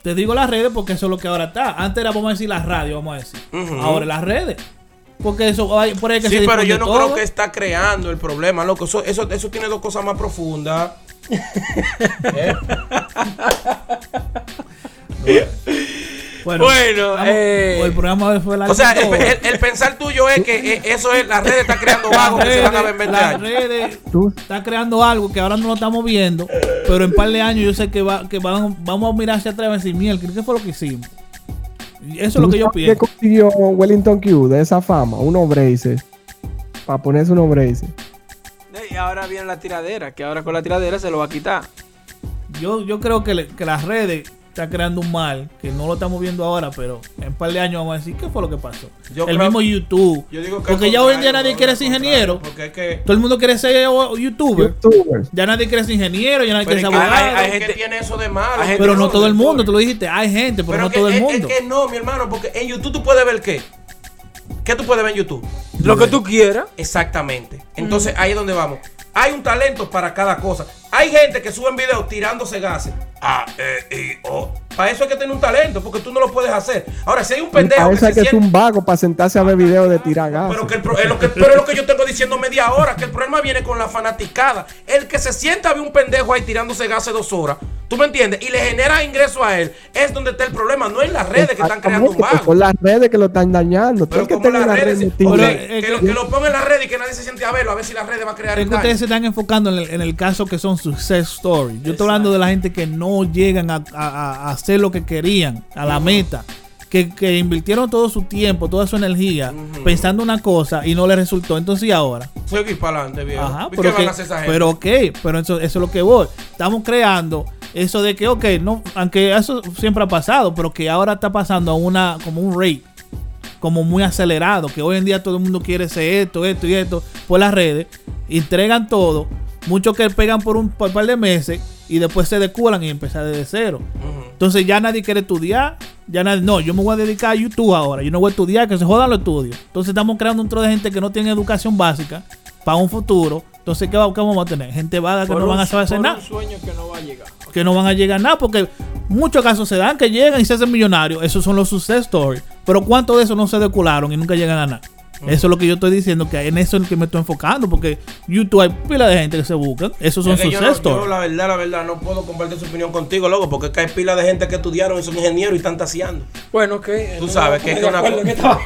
Te digo las redes porque eso es lo que ahora está. Antes era, vamos a decir, la radio, vamos a decir. Ahora las redes. Porque eso, hay- por ahí que Sí, se pero yo no todo. creo que está creando el problema, loco. Eso, eso, eso tiene dos cosas más profundas. ¿Eh? Bueno, eh, el programa fue la O sea, el, el- el pensar tuyo es que eh, eso es, la red está creando vagos que se van a ver en 20 las años. redes Tú- está creando algo que ahora no lo estamos viendo, pero en un par de años yo sé que va, que van, vamos a mirar hacia atrás y decir, miel, ¿qué fue lo que hicimos? Eso es lo que yo ¿Tú sabes pienso. ¿Qué consiguió Wellington Q de esa fama? Unos braces. Para ponerse unos braces. Y ahora viene la tiradera, que ahora con la tiradera se lo va a quitar. Yo, yo creo que, le- que las redes está creando un mal que no lo estamos viendo ahora, pero en un par de años vamos a decir, ¿qué fue lo que pasó? Yo el creo- mismo YouTube. Yo digo que porque ya hoy en día nadie quiere ser ingeniero. Porque es que. Todo el mundo quiere ser youtuber. Ya nadie quiere ser ingeniero, ya nadie Pero quiere ser que abogado. hay, hay gente- que tiene eso de malo. pero no todo el mundo, tú lo dijiste, hay gente, pero, no que todo el es- mundo. Es que no, mi hermano, porque en YouTube tú puedes ver qué. ¿Qué tú puedes ver en YouTube? Lo que tú quieras. Exactamente. Entonces ahí es donde vamos. Hay un talento para cada cosa. Hay gente que sube videos tirándose gases. A, E, I, O. Para eso hay que tener un talento, porque tú no lo puedes hacer. Ahora, si hay un pendejo Para que eso hay se que vago para sentarse a ver videos de tirar gas. pero, que el pro- es lo que, pero es lo que yo tengo diciendo media hora, que el problema viene con la fanaticada. El que se sienta a ver un pendejo ahí tirándose gases dos horas, ¿tú me entiendes? Y le genera ingreso a él, es donde está el problema, no en las redes que están creando un vago. Son las redes que lo están dañando. Pero que las redes, Pero, que, eh, lo, que- que lo ponga en las redes y que nadie se siente a verlo, a ver si las redes va a crear Es que ustedes se están enfocando en el, en el caso que son success stories. Yo estoy hablando de la gente que no llegan a, a- a hacer lo que querían, a la meta. Que, que invirtieron todo su tiempo, toda su energía pensando una cosa y no les resultó. Entonces, ¿y ahora? Seguir para adelante, viejo. Ajá, ¿Y ¿Qué pero, van que- a hacer esa gente? pero ok, pero eso, eso es lo que voy. Estamos creando eso de que, ok, no, aunque eso siempre ha pasado, pero que ahora está pasando a una, como un rate, como muy acelerado, que hoy en día todo el mundo quiere ser esto, esto y esto por las redes, entregan todo, muchos que pegan por un par de meses y después se deculan y empiezan desde cero. Entonces ya nadie quiere estudiar, ya nadie, no, yo me voy a dedicar a YouTube ahora, yo no voy a estudiar, que se jodan los estudios. Entonces estamos creando un tro de gente que no tiene educación básica para un futuro. Entonces, ¿qué, va- qué vamos a tener? Gente vaga que Por no van a saber hacer nada, un sueño que no va a llegar. que no van a llegar a nada, porque muchos casos se dan que llegan y se hacen millonarios, esos son los success stories. Pero ¿cuántos de esos no se decularon y nunca llegan a nada? Eso es lo que yo estoy diciendo, que en eso es el que me estoy enfocando, porque YouTube hay pila de gente que se buscan, esos son Es que yo, no- yo, la verdad, la verdad, no puedo compartir su opinión contigo, loco, porque es que hay pila de gente que estudiaron y son ingenieros y están taseando. Bueno, que. Tú sabes que es una cosa-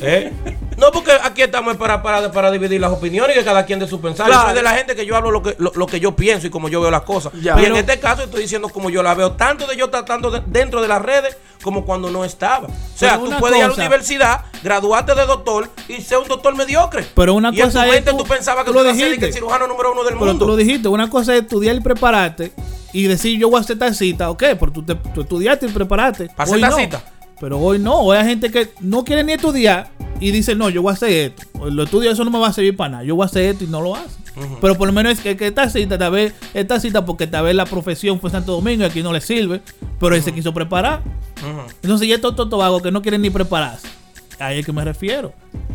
¿Eh? No, porque aquí estamos para, para, para dividir las opiniones y que cada quien de su pensar. Yo soy de la gente que yo hablo lo que, lo, lo que yo pienso y como yo veo las cosas. Ya. y en este caso estoy diciendo como yo la veo, tanto de yo tratando de- dentro de las redes como cuando no estaba. O sea, tú puedes ir a la universidad, graduarte de doctor y ser un doctor mediocre. Pero una y en cosa tu es mente tú- tú, pensabas que tú tú lo ibas a ser dijiste. el cirujano número uno del Pero tú mundo. lo dijiste, una cosa es estudiar y prepararte y decir yo voy a hacer tal cita, ok, pero tú, te, tú estudiaste y preparaste. ¿Pa' hacer no. cita? Pero hoy no, hoy hay gente que no quiere ni estudiar y dice, no, yo voy a hacer esto. Lo estudio, eso no me va a servir para nada. Yo voy a hacer esto y no lo hace. Pero por lo menos es que, que esta cita, tal vez, esta cita, porque tal vez la profesión fue Santo Domingo y aquí no le sirve, pero él se quiso preparar. Entonces, y estos totobagos que no quieren ni prepararse. Ahí es que me refiero.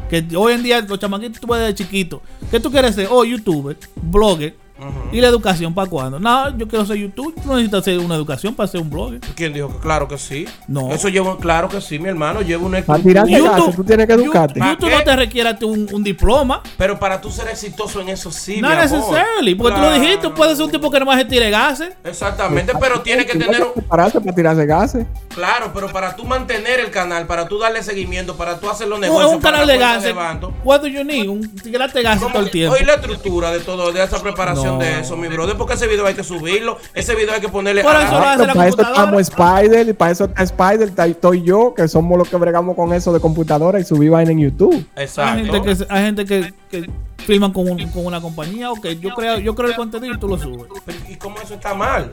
Que hoy en día los chamaquitos tú ves de chiquito. ¿Qué tú quieres ser? Oh, youtuber, blogger. ¿Y la educación para cuándo? No, yo quiero ser youtuber. Tú no necesitas hacer una educación para ser un blogger. ¿Quién dijo que claro que sí? No. Eso llevo, claro que sí, mi hermano. Llevo una estructura. gas, tú tienes que educarte. YouTube, YouTube no te requiere un, un diploma. Pero para tú ser exitoso en eso sí, no es necessarily. Porque tú lo Claro. dijiste, tú puedes ser un tipo que nomás se tire gases. Exactamente, pero tiene que tener un... prepararse para tirarse gases. Claro, pero para tú mantener el canal, para tú darle seguimiento, para tú hacer los Un, negocios, un para canal de gases. do you need? Un tirarte gases ¿Cómo todo el que- tiempo. Oye, la estructura de todo, de esa preparación No. De eso, mi brother, porque ese video hay que subirlo, ese video hay que ponerle... Por eso lo ah, hace Pero la para eso computadora. estamos Spider, y para eso está Spider, estoy yo, que somos los que bregamos con eso de computadora y subí vaina en YouTube. Hay Exacto. gente que, hay gente que, que filman con, un- con una compañía. Ok, yo creo, yo creo el contenido y tú lo subes. Pero, ¿Y cómo eso está mal?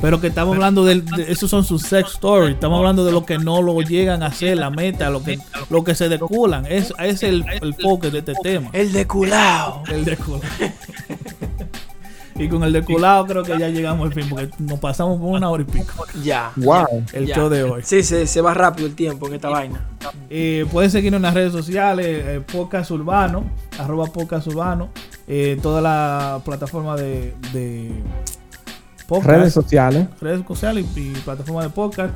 Pero que estamos hablando del, de, esos son sus sex stories. Estamos hablando de lo que no lo llegan a hacer, la meta, lo que, lo que se deculan. Es, es el, el foco de este tema. El de culao. El deculan. Y con el de culado creo que ya llegamos al fin, porque nos pasamos por una hora y pico Ya. Wow. el ya. show de hoy. Sí, se, se va rápido el tiempo en esta vaina. Eh, pueden seguirnos en las redes sociales, eh, Podcast Urbano, arroba Podcast Urbano, eh, toda la plataforma de, de podcast, Redes sociales. redes sociales y, y plataforma de podcast.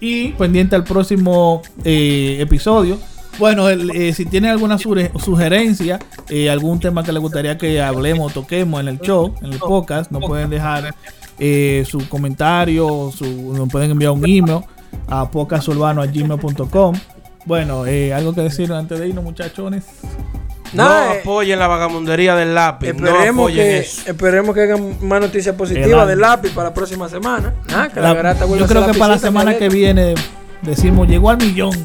Y pendiente al próximo eh, episodio. Bueno, el, eh, si tienen alguna suge- sugerencia, eh, algún tema que les gustaría que hablemos o toquemos en el show, en el podcast, nos pueden dejar eh, su comentario, su, nos pueden enviar un email a podcasturbano.gmail.com. Bueno, eh, algo que decir antes de irnos, muchachones. No eh, apoyen la vagamundería del lápiz. no Esperemos apoyen que, eso. esperemos que hagan más noticias positivas del lápiz para la próxima semana. Ah, que la La- yo creo que para la semana que viene decimos llegó al millón.